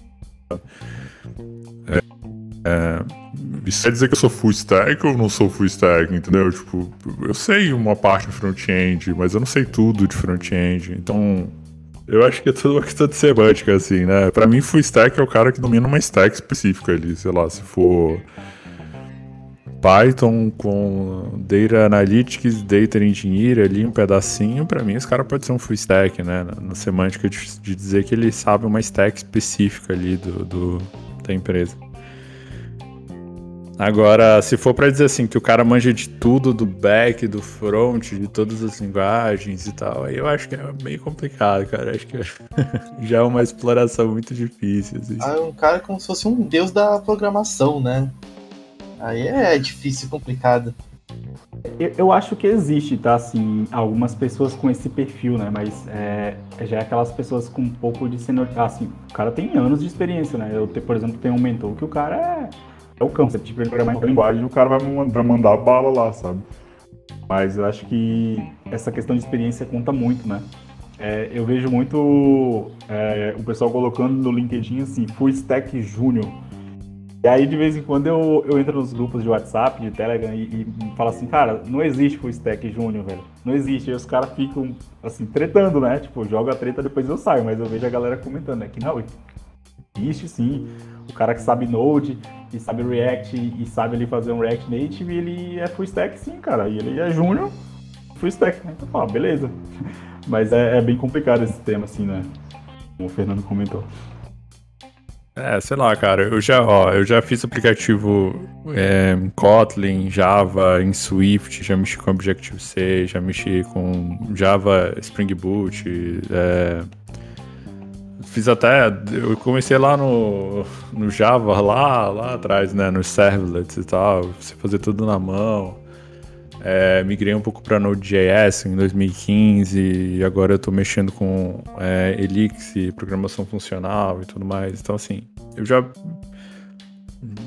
É, é, isso quer dizer que eu sou full stack ou não sou full stack, entendeu? Tipo, eu sei uma parte de front-end, mas eu não sei tudo de front-end. Então, eu acho que é tudo uma questão de semântica, assim, né? Pra mim, full stack é o cara que domina uma stack específica ali, sei lá, se for Python com Data Analytics, Data Engineer ali, um pedacinho, pra mim, esse cara pode ser um full stack, né? Na, semântica de, dizer que ele sabe uma stack específica ali do, do- da empresa. Agora, se for pra dizer assim, que o cara manja de tudo, do back, do front, de todas as linguagens e tal, aí eu acho que é meio complicado, cara. Acho que *laughs* já é uma exploração muito difícil. Assim. Ah, é um cara como se fosse um deus da programação, né? Aí é difícil, complicado. Eu, eu acho que existe, tá? Assim, algumas pessoas com esse perfil, né? Mas é, já é aquelas pessoas com um pouco de senioridade. Assim, o cara tem anos de experiência, né? Eu, te- por exemplo, tenho um mentor que o cara é, é o cão. Você tipo, ele programar em linguagem, o cara vai mandar bala lá, sabe? Mas eu acho que essa questão de experiência conta muito, né? É, eu vejo muito é, o pessoal colocando no LinkedIn assim, Full Stack Júnior. E aí, de vez em quando, eu, eu entro nos grupos de WhatsApp, de Telegram e, e falo assim, cara, não existe full stack júnior, velho. Não existe. Aí os caras ficam, assim, tretando, né? Tipo, joga a treta, depois eu saio. Mas eu vejo a galera comentando, né? Que não, existe sim. O cara que sabe Node, e sabe React, e sabe ali fazer um React Native, ele é full stack sim, cara. E ele é júnior, full stack. Então, fala, beleza. *laughs* Mas é, é bem complicado esse tema, assim, né? Como o Fernando comentou. É, sei lá, cara, eu já, ó, eu já fiz aplicativo é, Kotlin, Java, em Swift, já mexi com Objective-C, já mexi com Java Spring Boot, é, fiz até, eu comecei lá no, no Java, lá, lá atrás, né, nos servlets e tal, você fazer tudo na mão, é, migrei um pouco para Node.js em 2015 e agora eu tô mexendo com é, Elixir, programação funcional e tudo mais. Então, assim, eu já,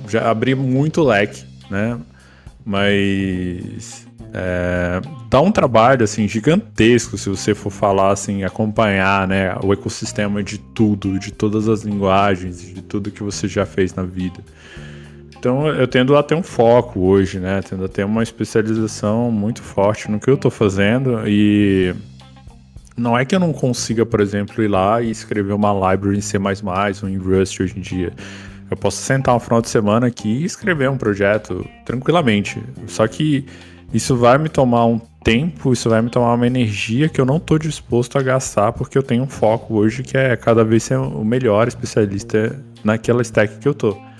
já abri muito leque, né? Mas é, dá um trabalho assim gigantesco se você for falar assim, acompanhar, né, o ecossistema de tudo, de todas as linguagens, de tudo que você já fez na vida. Então eu tendo a ter um foco hoje, né? Tendo a ter uma especialização muito forte no que eu tô fazendo e não é que eu não consiga, por exemplo, ir lá e escrever uma library em C++ ou em Rust hoje em dia. Eu posso sentar um final de semana aqui e escrever um projeto tranquilamente. Só que isso vai me tomar um tempo, isso vai me tomar uma energia que eu não estou disposto a gastar porque eu tenho um foco hoje que é cada vez ser o melhor especialista naquela stack que eu tô.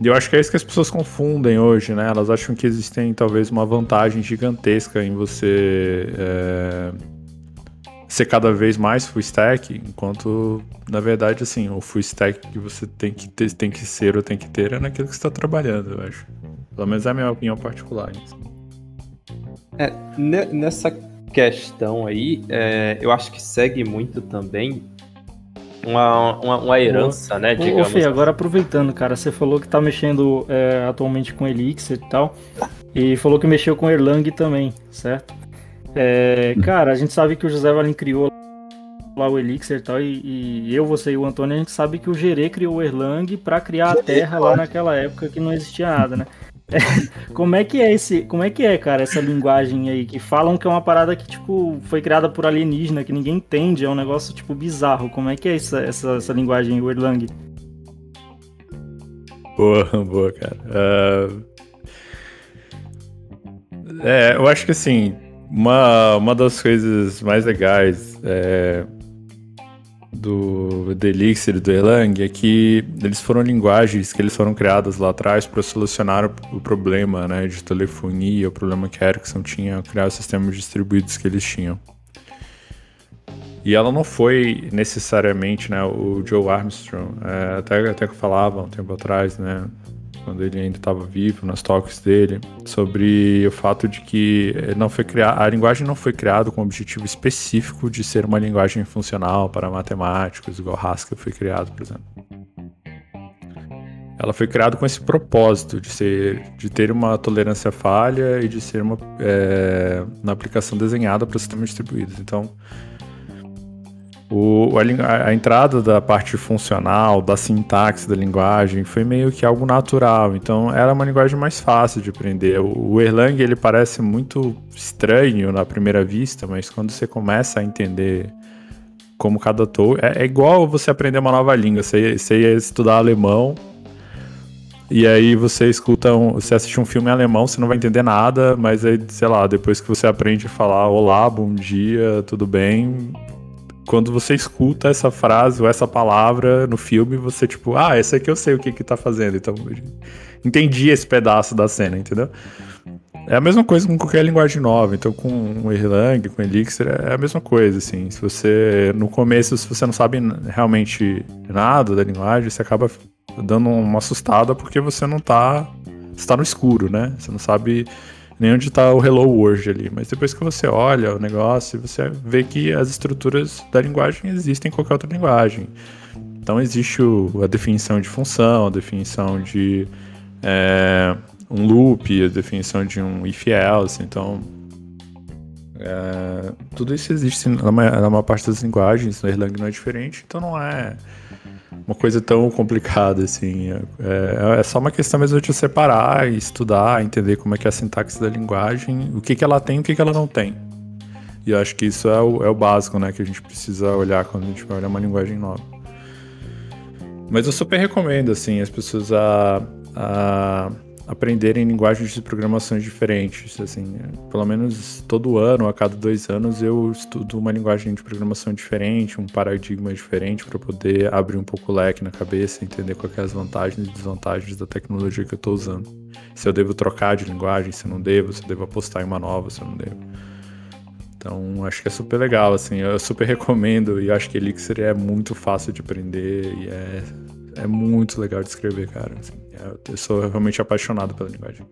E eu acho que é isso que as pessoas confundem hoje, né? Elas acham que existem talvez uma vantagem gigantesca em você é, ser cada vez mais full stack, enquanto na verdade assim, o full stack que você tem que ter, tem que ser ou tem que ter é naquilo que está trabalhando, eu acho. Pelo menos é a minha opinião particular. Assim. É, ne- nessa questão aí, é, eu acho que segue muito também uma, uma, uma herança, né? Ô, ô Digamos. Fê, agora aproveitando, cara, você falou que tá mexendo é, atualmente com Elixir e tal, e falou que mexeu com Erlang também, certo? É, cara, a gente sabe que o José Valim criou lá o Elixir e tal, e, e eu, você e o Antônio, a gente sabe que o Gerê criou o Erlang pra criar a Terra lá naquela época que não existia nada, né? *laughs* como é que é esse, como é que é, cara, essa linguagem aí que falam que é uma parada que tipo foi criada por alienígena, que ninguém entende, é um negócio tipo bizarro. Como é que é essa essa, essa linguagem Erlang? Boa, *laughs* boa, cara. Uh... É, eu acho que assim, uma, uma das coisas mais legais é, do, do Elixir e do Erlang é que eles foram linguagens que eles foram criadas lá atrás para solucionar o, problema né, de telefonia, o problema que a Ericsson tinha, criar os sistemas distribuídos que eles tinham. E ela não foi necessariamente, né, o Joe Armstrong, é, até, até que eu falava um tempo atrás, né, quando ele ainda estava vivo, nas talks dele, sobre o fato de que não foi a linguagem não foi criada com o objetivo específico de ser uma linguagem funcional para matemáticos, igual Haskell foi criado, por exemplo. Ela foi criada com esse propósito de ser, de ter uma tolerância à falha e de ser uma, é, uma aplicação desenhada para sistemas distribuídos. Então, o, a, a, entrada da parte funcional, da sintaxe da linguagem, foi meio que algo natural. Então, era uma linguagem mais fácil de aprender. O, o Erlang, ele parece muito estranho na primeira vista, mas quando você começa a entender como cada tool... É, é igual você aprender uma nova língua. Você, você ia estudar alemão, e aí você escuta, um, você assiste um filme em alemão, você não vai entender nada, mas aí, sei lá, depois que você aprende a falar olá, bom dia, tudo bem, quando você escuta essa frase ou essa palavra no filme, você tipo, ah, esse aqui eu sei o que que tá fazendo. Então, entendi esse pedaço da cena, entendeu? É a mesma coisa com qualquer linguagem nova. Então, com Erlang, com Elixir, é a mesma coisa, assim. Se você, no começo, se você não sabe realmente nada da linguagem, você acaba dando uma assustada porque você não tá, está no escuro, né? Você não sabe nem onde está o Hello World ali. Mas depois que você olha o negócio, você vê que as estruturas da linguagem existem em qualquer outra linguagem. Então existe o, a definição de função, a definição de é, um loop, a definição de um if-else. Então é, tudo isso existe na maior, na maior parte das linguagens. No Erlang não é diferente, então não é uma coisa tão complicada assim. É, é, é, só uma questão mesmo de separar, estudar, entender como é que é a sintaxe da linguagem, o que, que ela tem e o que, que ela não tem. E eu acho que isso é o, é o básico, né, que a gente precisa olhar quando a gente vai olhar uma linguagem nova. Mas eu super recomendo, assim, as pessoas a, a aprenderem linguagens de programações diferentes. Assim, pelo menos todo ano, a cada dois anos, eu estudo uma linguagem de programação diferente, um paradigma diferente para poder abrir um pouco o leque na cabeça, entender quais são as vantagens e desvantagens da tecnologia que eu estou usando. Se eu devo trocar de linguagem, se eu não devo, se eu devo apostar em uma nova, se eu não devo. Então, acho que é super legal, assim, eu super *laughs* recomendo e acho que Elixir é muito fácil de aprender e é, é muito legal de escrever, cara. Assim. Eu sou realmente apaixonado pela linguagem.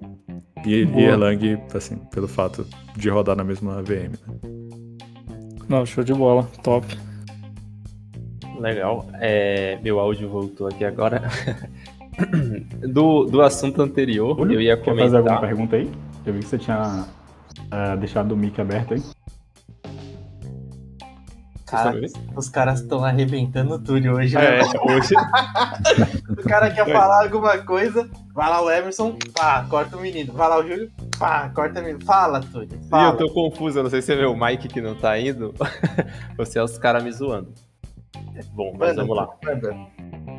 E, e Erlang, assim, pelo fato de rodar na mesma VM. Né? Não, show de bola, top. Legal. É, meu áudio voltou aqui agora. *laughs* do, do assunto anterior, eu ia comentar. Quer fazer alguma pergunta aí? Eu vi que você tinha uh, deixado o mic aberto aí. Cara, os caras estão arrebentando tudo hoje. Né? É, hoje. *laughs* o cara quer falar alguma coisa, vai lá o Emerson, pá, corta o menino. Vai lá o Júlio, pá, corta o menino. Fala, Túlio. Fala. E eu tô confuso, eu não sei se você vê o Mike que não tá indo, *laughs* ou se é os caras me zoando. Bom, mas manda, vamos lá.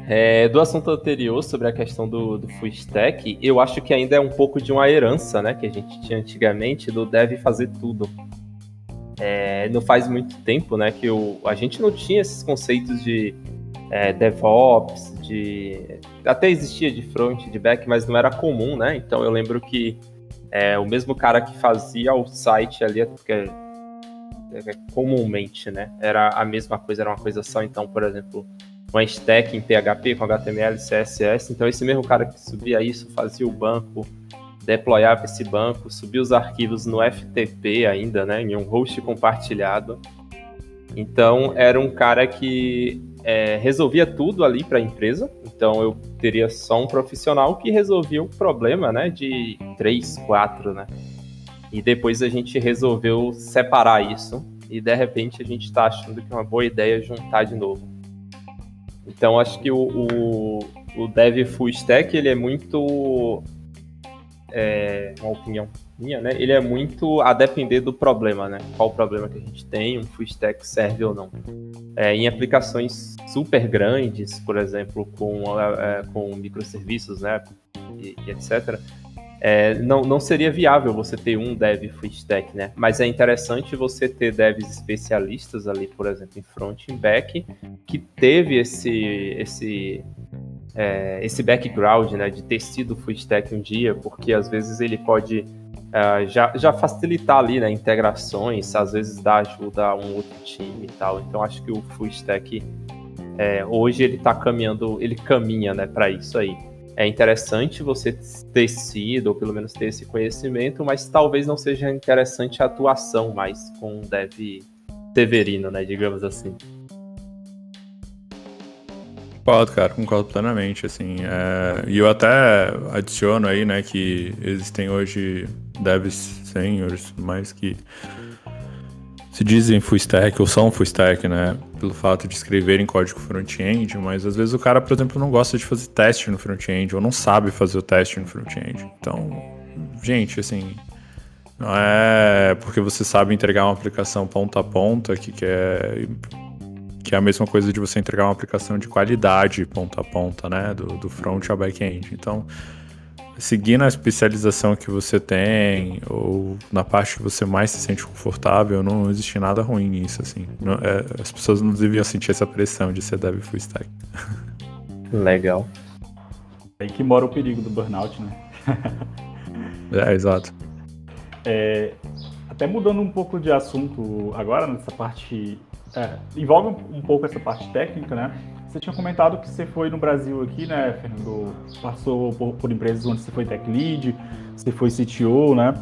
É, do assunto anterior sobre a questão do, do full stack, eu acho que ainda é um pouco de uma herança, né, que a gente tinha antigamente do deve fazer tudo. É, não faz muito tempo, né, que o, a gente não tinha esses conceitos de é, DevOps, de até existia de front, de back, mas não era comum, né? Então eu lembro que é, o mesmo cara que fazia o site ali, porque é, é, comumente, né, era a mesma coisa, era uma coisa só. Então, por exemplo, uma stack em PHP com HTML, CSS. Então esse mesmo cara que subia isso, fazia o banco, deployava esse banco, subia os arquivos no FTP ainda, né, em um host compartilhado. Então era um cara que é, resolvia tudo ali para a empresa. Então eu teria só um profissional que resolvia o problema, né, de três, quatro, né. E depois a gente resolveu separar isso e de repente a gente está achando que é uma boa ideia juntar de novo. Então acho que o, o, o Dev Full Stack ele é muito é uma opinião minha, né? Ele é muito a depender do problema, né? Qual o problema que a gente tem, um full stack serve ou não. É, em aplicações super grandes, por exemplo, com, é, com microserviços, né? E, e etc. É, não, não seria viável você ter um dev full stack, né? Mas é interessante você ter devs especialistas ali, por exemplo, em front e back, que teve esse, esse é, esse background, né, de ter sido full stack um dia, porque às vezes ele pode uh, já, já facilitar ali, né, integrações, às vezes dar ajuda a um outro time e tal. Então acho que o stack é, hoje ele está caminhando, ele caminha, né, para isso aí. É interessante você ter sido, ou pelo menos ter esse conhecimento, mas talvez não seja interessante a atuação mais com o dev severino, né, digamos assim. Concordo, cara, concordo plenamente, assim, é... e eu até adiciono aí, né, que existem hoje devs seniors, mais que se dizem full stack ou são full stack, né, pelo fato de escreverem código front-end, mas às vezes o cara, por exemplo, não gosta de fazer teste no front-end ou não sabe fazer o teste no front-end. Então, gente, assim, não é porque você sabe entregar uma aplicação ponta a ponta que quer que é a mesma coisa de você entregar uma aplicação de qualidade ponta a ponta, né, do, do front ao back-end. Então, seguindo a especialização que você tem ou na parte que você mais se sente confortável, não existe nada ruim nisso, assim. Não, é, as pessoas não deviam sentir essa pressão de ser dev full stack. *laughs* Legal. É aí que mora o perigo do burnout, né? *laughs* é, exato. É, até mudando um pouco de assunto agora, nessa parte é, envolve um, um, pouco essa parte técnica, né? Você tinha comentado que você foi no Brasil aqui, né, Fernando? Passou por, por empresas onde você foi tech lead, você foi CTO, né?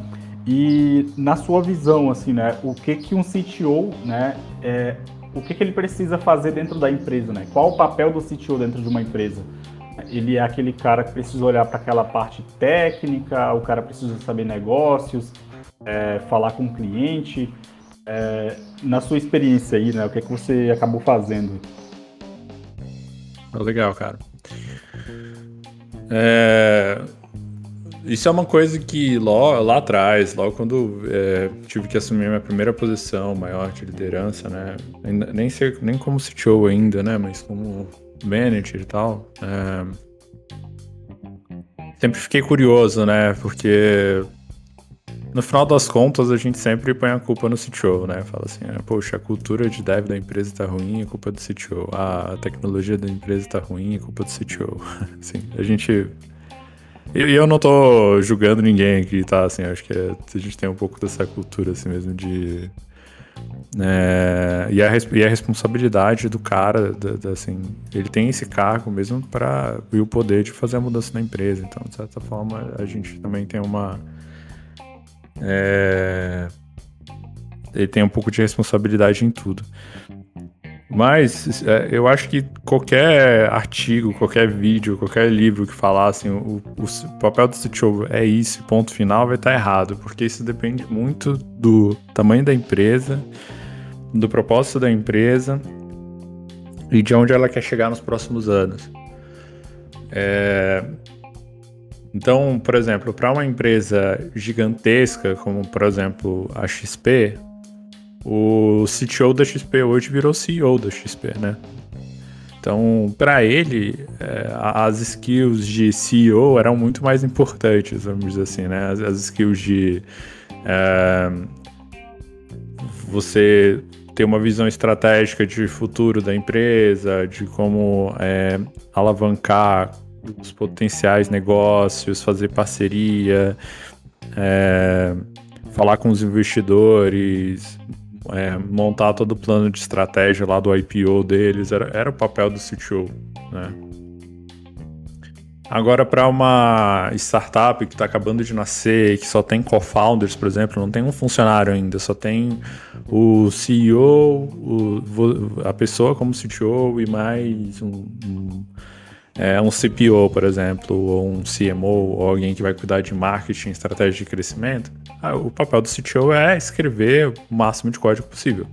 E na sua visão, assim, né, o que que um CTO, né, é, o que que ele precisa fazer dentro da empresa, né? Qual o papel do CTO dentro de uma empresa? Ele é aquele cara que precisa olhar para aquela parte técnica, o cara precisa saber negócios, é, falar com o cliente. É, na sua experiência aí, né? O que é que você acabou fazendo? Legal, cara. É... Isso é uma coisa que lá, lá atrás, logo quando é, tive que assumir minha primeira posição maior de liderança, né? Nem, ser, nem como CTO ainda, né? Mas como manager e tal. É... Sempre fiquei curioso, né? Porque no final das contas, a gente sempre põe a culpa no CTO, né? Fala assim, ah, poxa, a cultura de dev da empresa tá ruim, é culpa do CTO. Ah, a tecnologia da empresa tá ruim, é culpa do CTO. *laughs* assim, a gente... E eu não tô julgando ninguém aqui, tá? Assim, acho que é, a gente tem um pouco dessa cultura, assim mesmo, de... É, e, a, e a responsabilidade do cara, da, da, assim, ele tem esse cargo mesmo para e o poder de fazer a mudança na empresa. Então, de certa forma, a gente também tem uma é... Ele tem um pouco de responsabilidade em tudo. Mas é, eu acho que qualquer artigo, qualquer vídeo, qualquer livro que falasse assim, o, o, papel do CTO é isso, ponto final, vai estar errado, porque isso depende muito do tamanho da empresa, do propósito da empresa e de onde ela quer chegar nos próximos anos. É, então, por exemplo, para uma empresa gigantesca, como por exemplo a XP, o CTO da XP hoje virou CEO da XP, né? Então, para ele, é, as skills de CEO eram muito mais importantes, vamos dizer assim, né? As, as skills de é, você ter uma visão estratégica de futuro da empresa, de como é, alavancar os potenciais negócios, fazer parceria, é, falar com os investidores, é, montar todo o plano de estratégia lá do IPO deles, era, era o papel do CTO, né? Agora, para uma startup que está acabando de nascer, que só tem co-founders, por exemplo, não tem um funcionário ainda, só tem o CEO, o, a pessoa como CTO e mais um, um é, um CPO, por exemplo, ou um CMO, ou alguém que vai cuidar de marketing, estratégia de crescimento, o papel do CTO é escrever o máximo de código possível.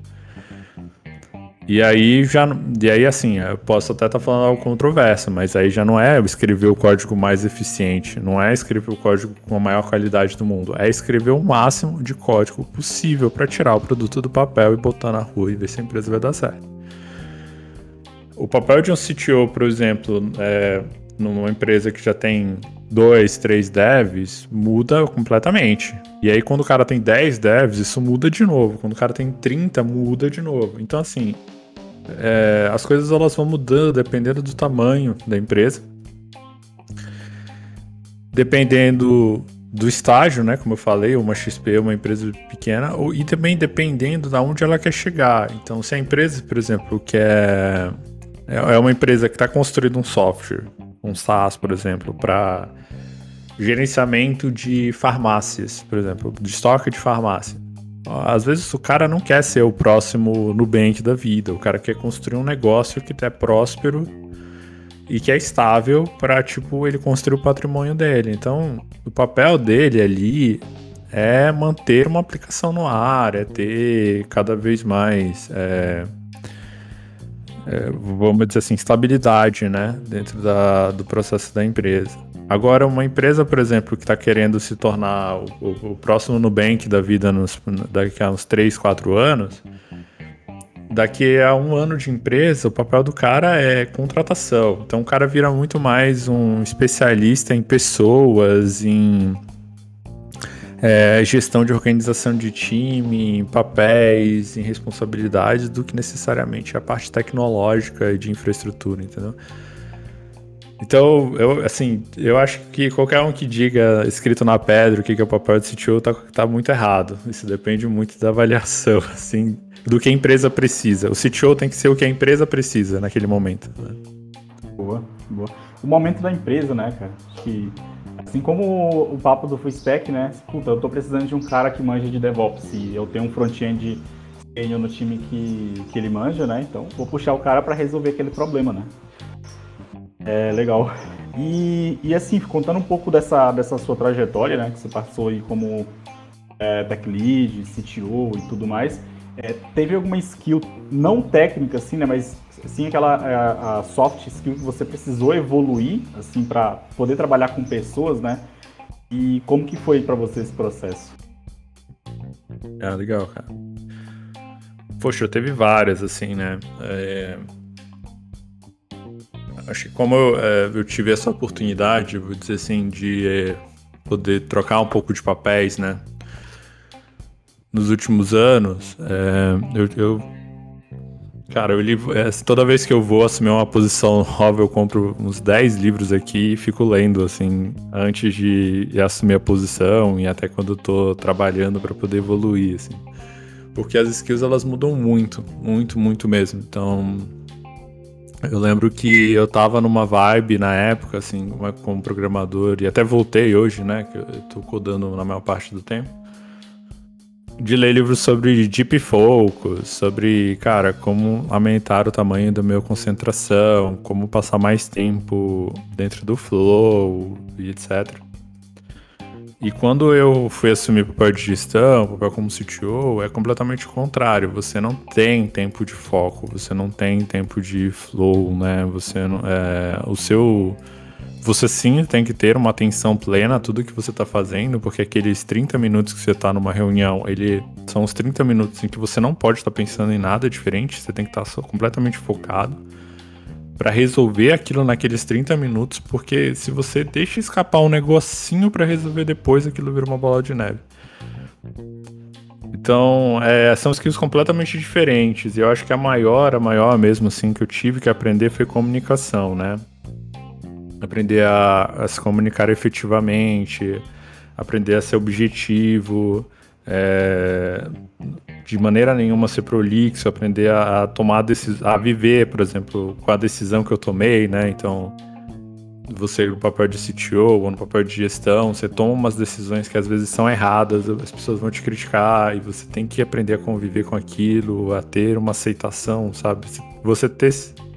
E aí já. E aí, assim, eu posso até estar tá falando algo controverso, mas aí já não é escrever o código mais eficiente, não é escrever o código com a maior qualidade do mundo, é escrever o máximo de código possível para tirar o produto do papel e botar na rua e ver se a empresa vai dar certo. O papel de um CTO, por exemplo, é, numa empresa que já tem dois, três devs, muda completamente. E aí, quando o cara tem 10 devs, isso muda de novo. Quando o cara tem 30, muda de novo. Então, assim, é, as coisas elas vão mudando dependendo do tamanho da empresa. Dependendo do estágio, né? Como eu falei, uma XP é uma empresa pequena, e também dependendo de onde ela quer chegar. Então, se a empresa, por exemplo, quer. É, é uma empresa que está construindo um software, um SaaS, por exemplo, para gerenciamento de farmácias, por exemplo, de estoque de farmácia. Às vezes o cara não quer ser o próximo Nubank da vida, o cara quer construir um negócio que é próspero e que é estável para tipo ele construir o patrimônio dele. Então, o papel dele ali é manter uma aplicação no ar, é ter cada vez mais, é, é, vamos dizer assim, estabilidade, né, dentro da, do processo da empresa. Agora, uma empresa, por exemplo, que está querendo se tornar o, o, o, próximo Nubank da vida nos, daqui a uns 3, 4 anos, daqui a um ano de empresa, o papel do cara é contratação. Então, o cara vira muito mais um especialista em pessoas, em é, gestão de organização de time, papéis, em responsabilidades, do que necessariamente a parte tecnológica e de infraestrutura, entendeu? Então, eu, assim, eu acho que qualquer um que diga escrito na pedra o que é o papel de CTO tá, tá muito errado. Isso depende muito da avaliação, *laughs* assim, do que a empresa precisa. O CTO tem que ser o que a empresa precisa naquele momento. Né? Boa, boa. O momento da empresa, né, cara? Acho que, assim como o papo do full né? Puta, eu tô precisando de um cara que manja de DevOps e eu tenho um front-end no time que, que ele manja, né? Então, vou puxar o cara para resolver aquele problema, né? É, legal. E, e assim, contando um pouco dessa, dessa sua trajetória, né? Que você passou aí como é, tech lead, CTO e tudo mais. É, teve alguma skill, não técnica, assim, né? Mas sim aquela a, a soft skill que você precisou evoluir, assim, para poder trabalhar com pessoas, né? E como que foi para você esse processo? Ah, legal, cara. Poxa, teve várias, assim, né? É acho que como eu, é, eu, tive essa oportunidade, vou dizer assim, de é, poder trocar um pouco de papéis, né? Nos últimos anos, é, eu, eu, Cara, eu li, é, toda vez que eu vou assumir uma posição nova, eu compro uns 10 livros aqui e fico lendo, assim, antes de assumir a posição e até quando eu tô trabalhando para poder evoluir, assim. Porque as skills, elas mudam muito, muito, muito mesmo. Então, eu lembro que eu tava numa vibe na época, assim, como programador, e até voltei hoje, né? Que eu tô codando na maior parte do tempo. De ler livros sobre deep focus, sobre, cara, como aumentar o tamanho da minha concentração, como passar mais tempo dentro do flow e etc. E quando eu fui assumir o papel de gestão, papel como CTO, é completamente o contrário. Você não tem tempo de foco, você não tem tempo de flow, né? Você não, é, o seu você sim tem que ter uma atenção plena a tudo que você está fazendo, porque aqueles 30 minutos que você está numa reunião, ele são os 30 minutos em que você não pode estar tá pensando em nada diferente, você tem que estar tá completamente focado para resolver aquilo naqueles 30 minutos, porque se você deixa escapar um negocinho para resolver depois, aquilo vira uma bola de neve. Então, é, são skills completamente diferentes. E eu acho que a maior, a maior mesmo assim que eu tive que aprender foi comunicação, né? Aprender a, a se comunicar efetivamente, aprender a ser objetivo, é, de maneira nenhuma ser prolixo, aprender a, a tomar decisão, a viver, por exemplo, com a decisão que eu tomei, né? Então, você no papel de CTO ou no papel de gestão, você toma umas decisões que às vezes são erradas, as pessoas vão te criticar e você tem que aprender a conviver com aquilo, a ter uma aceitação, sabe? Você ter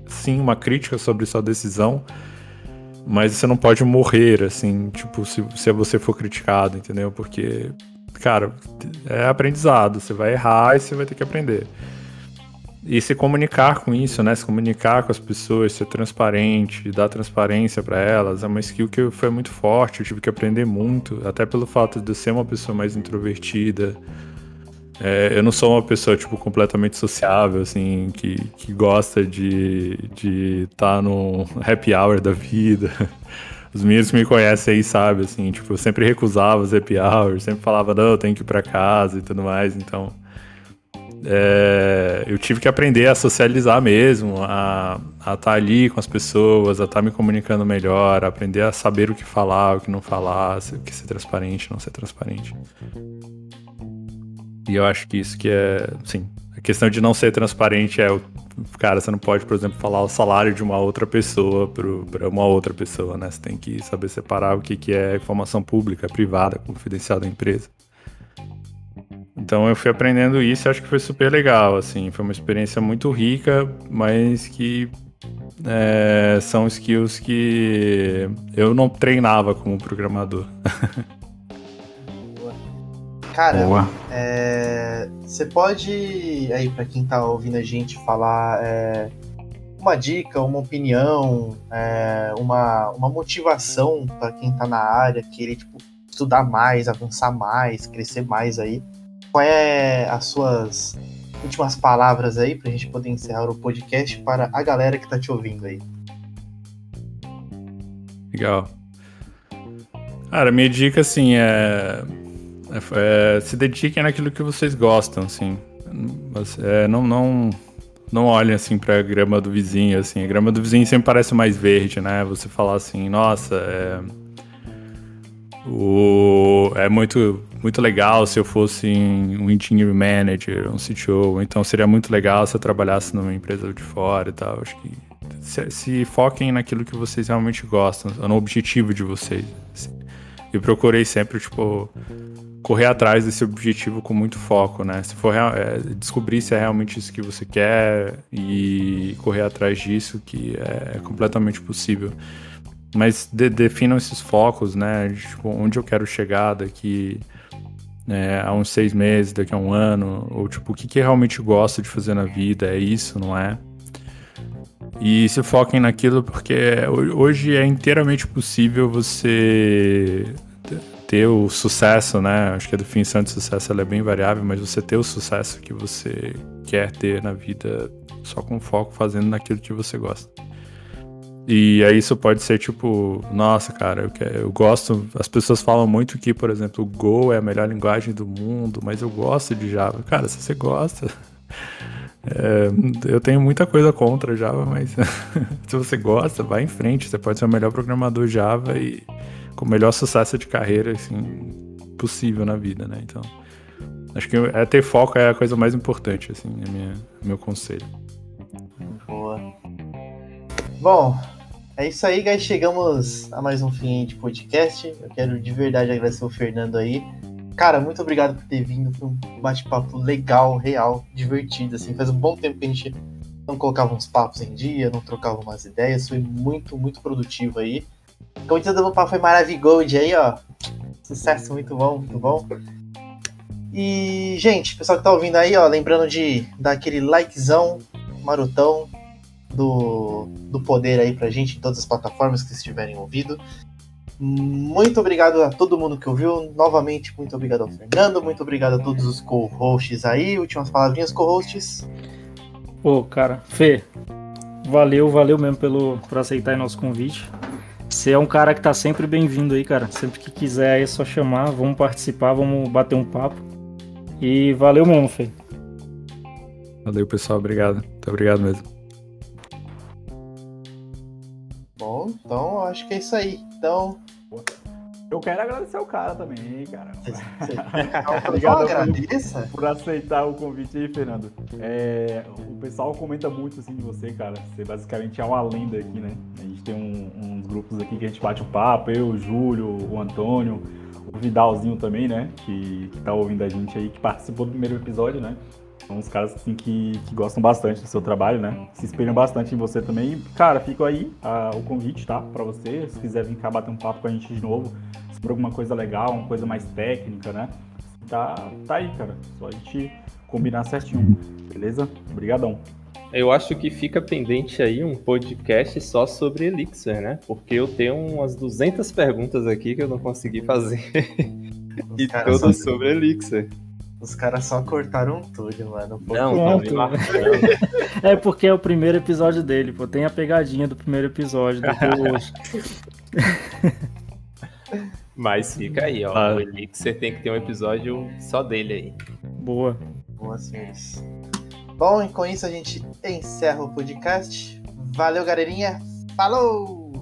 sim uma crítica sobre sua decisão, mas você não pode morrer assim, tipo, se, se você for criticado, entendeu? Porque cara, é aprendizado. Você vai errar e você vai ter que aprender. e se comunicar com isso, né? Se comunicar com as pessoas, ser transparente, dar transparência para elas, é uma skill que foi muito forte, eu tive que aprender muito, até pelo fato de eu ser uma pessoa mais introvertida. É, eu não sou uma pessoa, tipo, completamente sociável, assim, que, que gosta de estar de tá no happy hour da vida. *laughs* Os meninos que me conhecem aí sabem, assim, tipo, eu sempre recusava os happy hours, sempre falava, não, eu tenho que ir pra casa e tudo mais, então é, eu tive que aprender a socializar mesmo, a estar tá ali com as pessoas, a estar tá me comunicando melhor, a aprender a saber o que falar, o que não falar, o que ser transparente, não ser transparente. E eu acho que isso que é, sim, a questão de não ser transparente é o cara, você não pode, por exemplo, falar o salário de uma outra pessoa para uma outra pessoa, né? Você tem que saber separar o que, que é informação pública, privada, confidencial da empresa. Então eu fui aprendendo isso e acho que foi super legal, assim, foi uma experiência muito rica, mas que é, são skills que eu não treinava como programador. *laughs* Cara, é, você pode aí para quem tá ouvindo a gente falar é, uma dica, uma opinião, é, uma, uma motivação para quem tá na área, querer tipo, estudar mais, avançar mais, crescer mais aí. Qual é as suas últimas palavras aí pra gente poder encerrar o podcast para a galera que tá te ouvindo aí? Legal. Cara, minha dica assim é, é, é se dediquem naquilo que vocês gostam, assim. É, não, não, não olhem assim a grama do vizinho, assim. A grama do vizinho sempre parece mais verde, né? Você falar assim, nossa, é, o, é muito muito legal se eu fosse um engineering manager, um CTO. Então seria muito legal se eu trabalhasse numa empresa de fora e tal. Acho que se, se foquem naquilo que vocês realmente gostam, no objetivo de vocês. Assim. Eu procurei sempre, tipo, correr atrás desse objetivo com muito foco, né? Se for é, descobrir se é realmente isso que você quer e correr atrás disso, que é, é completamente possível. Mas de, definam esses focos, né? Tipo, onde eu quero chegar daqui é, há uns seis meses, daqui a um ano, ou tipo, o que, que realmente gosto de fazer na vida, é isso, não é? E se foquem naquilo porque hoje é inteiramente possível você ter o sucesso, né? Acho que a definição de sucesso é bem variável, mas você ter o sucesso que você quer ter na vida só com foco fazendo naquilo que você gosta. E aí isso pode ser tipo, nossa, cara, eu, quero, eu gosto. As pessoas falam muito que, por exemplo, Go é a melhor linguagem do mundo, mas eu gosto de Java. Cara, se você gosta. *laughs* É, eu tenho muita coisa contra Java, mas *laughs* se você gosta, vai em frente. Você pode ser o melhor programador Java e com o melhor sucesso de carreira assim, possível na vida, né? Então, acho que é ter foco é a coisa mais importante, assim, é minha, meu conselho. Boa. Bom, é isso aí, guys. Chegamos a mais um fim de podcast. Eu quero de verdade agradecer o Fernando aí. Cara, muito obrigado por ter vindo. Foi um bate-papo legal, real, divertido. Assim, faz um bom tempo que a gente não colocava uns papos em dia, não trocava umas ideias. Foi muito, muito produtivo aí. Diz do papo foi maravilhoso aí, ó. Sucesso, muito bom, muito bom. E, gente, pessoal que tá ouvindo aí, ó, lembrando de dar aquele likezão marotão, do, do poder aí pra gente em todas as plataformas que estiverem ouvido. Muito obrigado a todo mundo que ouviu. Novamente, muito obrigado ao Fernando. Muito obrigado a todos os co-hosts aí. Últimas palavrinhas, co-hosts. Pô, cara, Fê, valeu, valeu mesmo pelo, por aceitar nosso convite. Você é um cara que tá sempre bem-vindo aí, cara. Sempre que quiser aí é só chamar, vamos participar, vamos bater um papo. E valeu mesmo, Fê. Valeu, pessoal. Obrigado. Muito obrigado mesmo. Bom, então acho que é isso aí. Então. Eu quero agradecer o cara também, cara. *laughs* Obrigado agradeça. Por, por aceitar o convite aí, Fernando. É, o pessoal comenta muito assim de você, cara. Você basicamente é uma lenda aqui, né? A gente tem um, uns grupos aqui que a gente bate o papo, eu, o Júlio, o Antônio, o Vidalzinho também, né? Que, que tá ouvindo a gente aí, que participou do primeiro episódio, né? São uns caras assim que, que gostam bastante do seu trabalho, né? Se espelham bastante em você também. Cara, fica aí uh, o convite, tá? Pra você, se quiser vir cá bater um papo com a gente de novo, sobre alguma coisa legal, uma coisa mais técnica, né? Tá, tá aí, cara. Só a gente combinar certinho. Beleza? Obrigadão. Eu acho que fica pendente aí um podcast só sobre Elixir, né? Porque eu tenho umas 200 perguntas aqui que eu não consegui fazer. *laughs* e todas sobre Elixir. Os caras só cortaram tudo, mano. Pô, não, tá É porque é o primeiro episódio dele, pô. Tem a pegadinha do primeiro episódio do hoje. *laughs* Mas fica aí, ó. Ah. O Elixir tem que ter um episódio só dele aí. Boa. Boa, senhores. Bom, e com isso a gente encerra o podcast. Valeu, galerinha. Falou!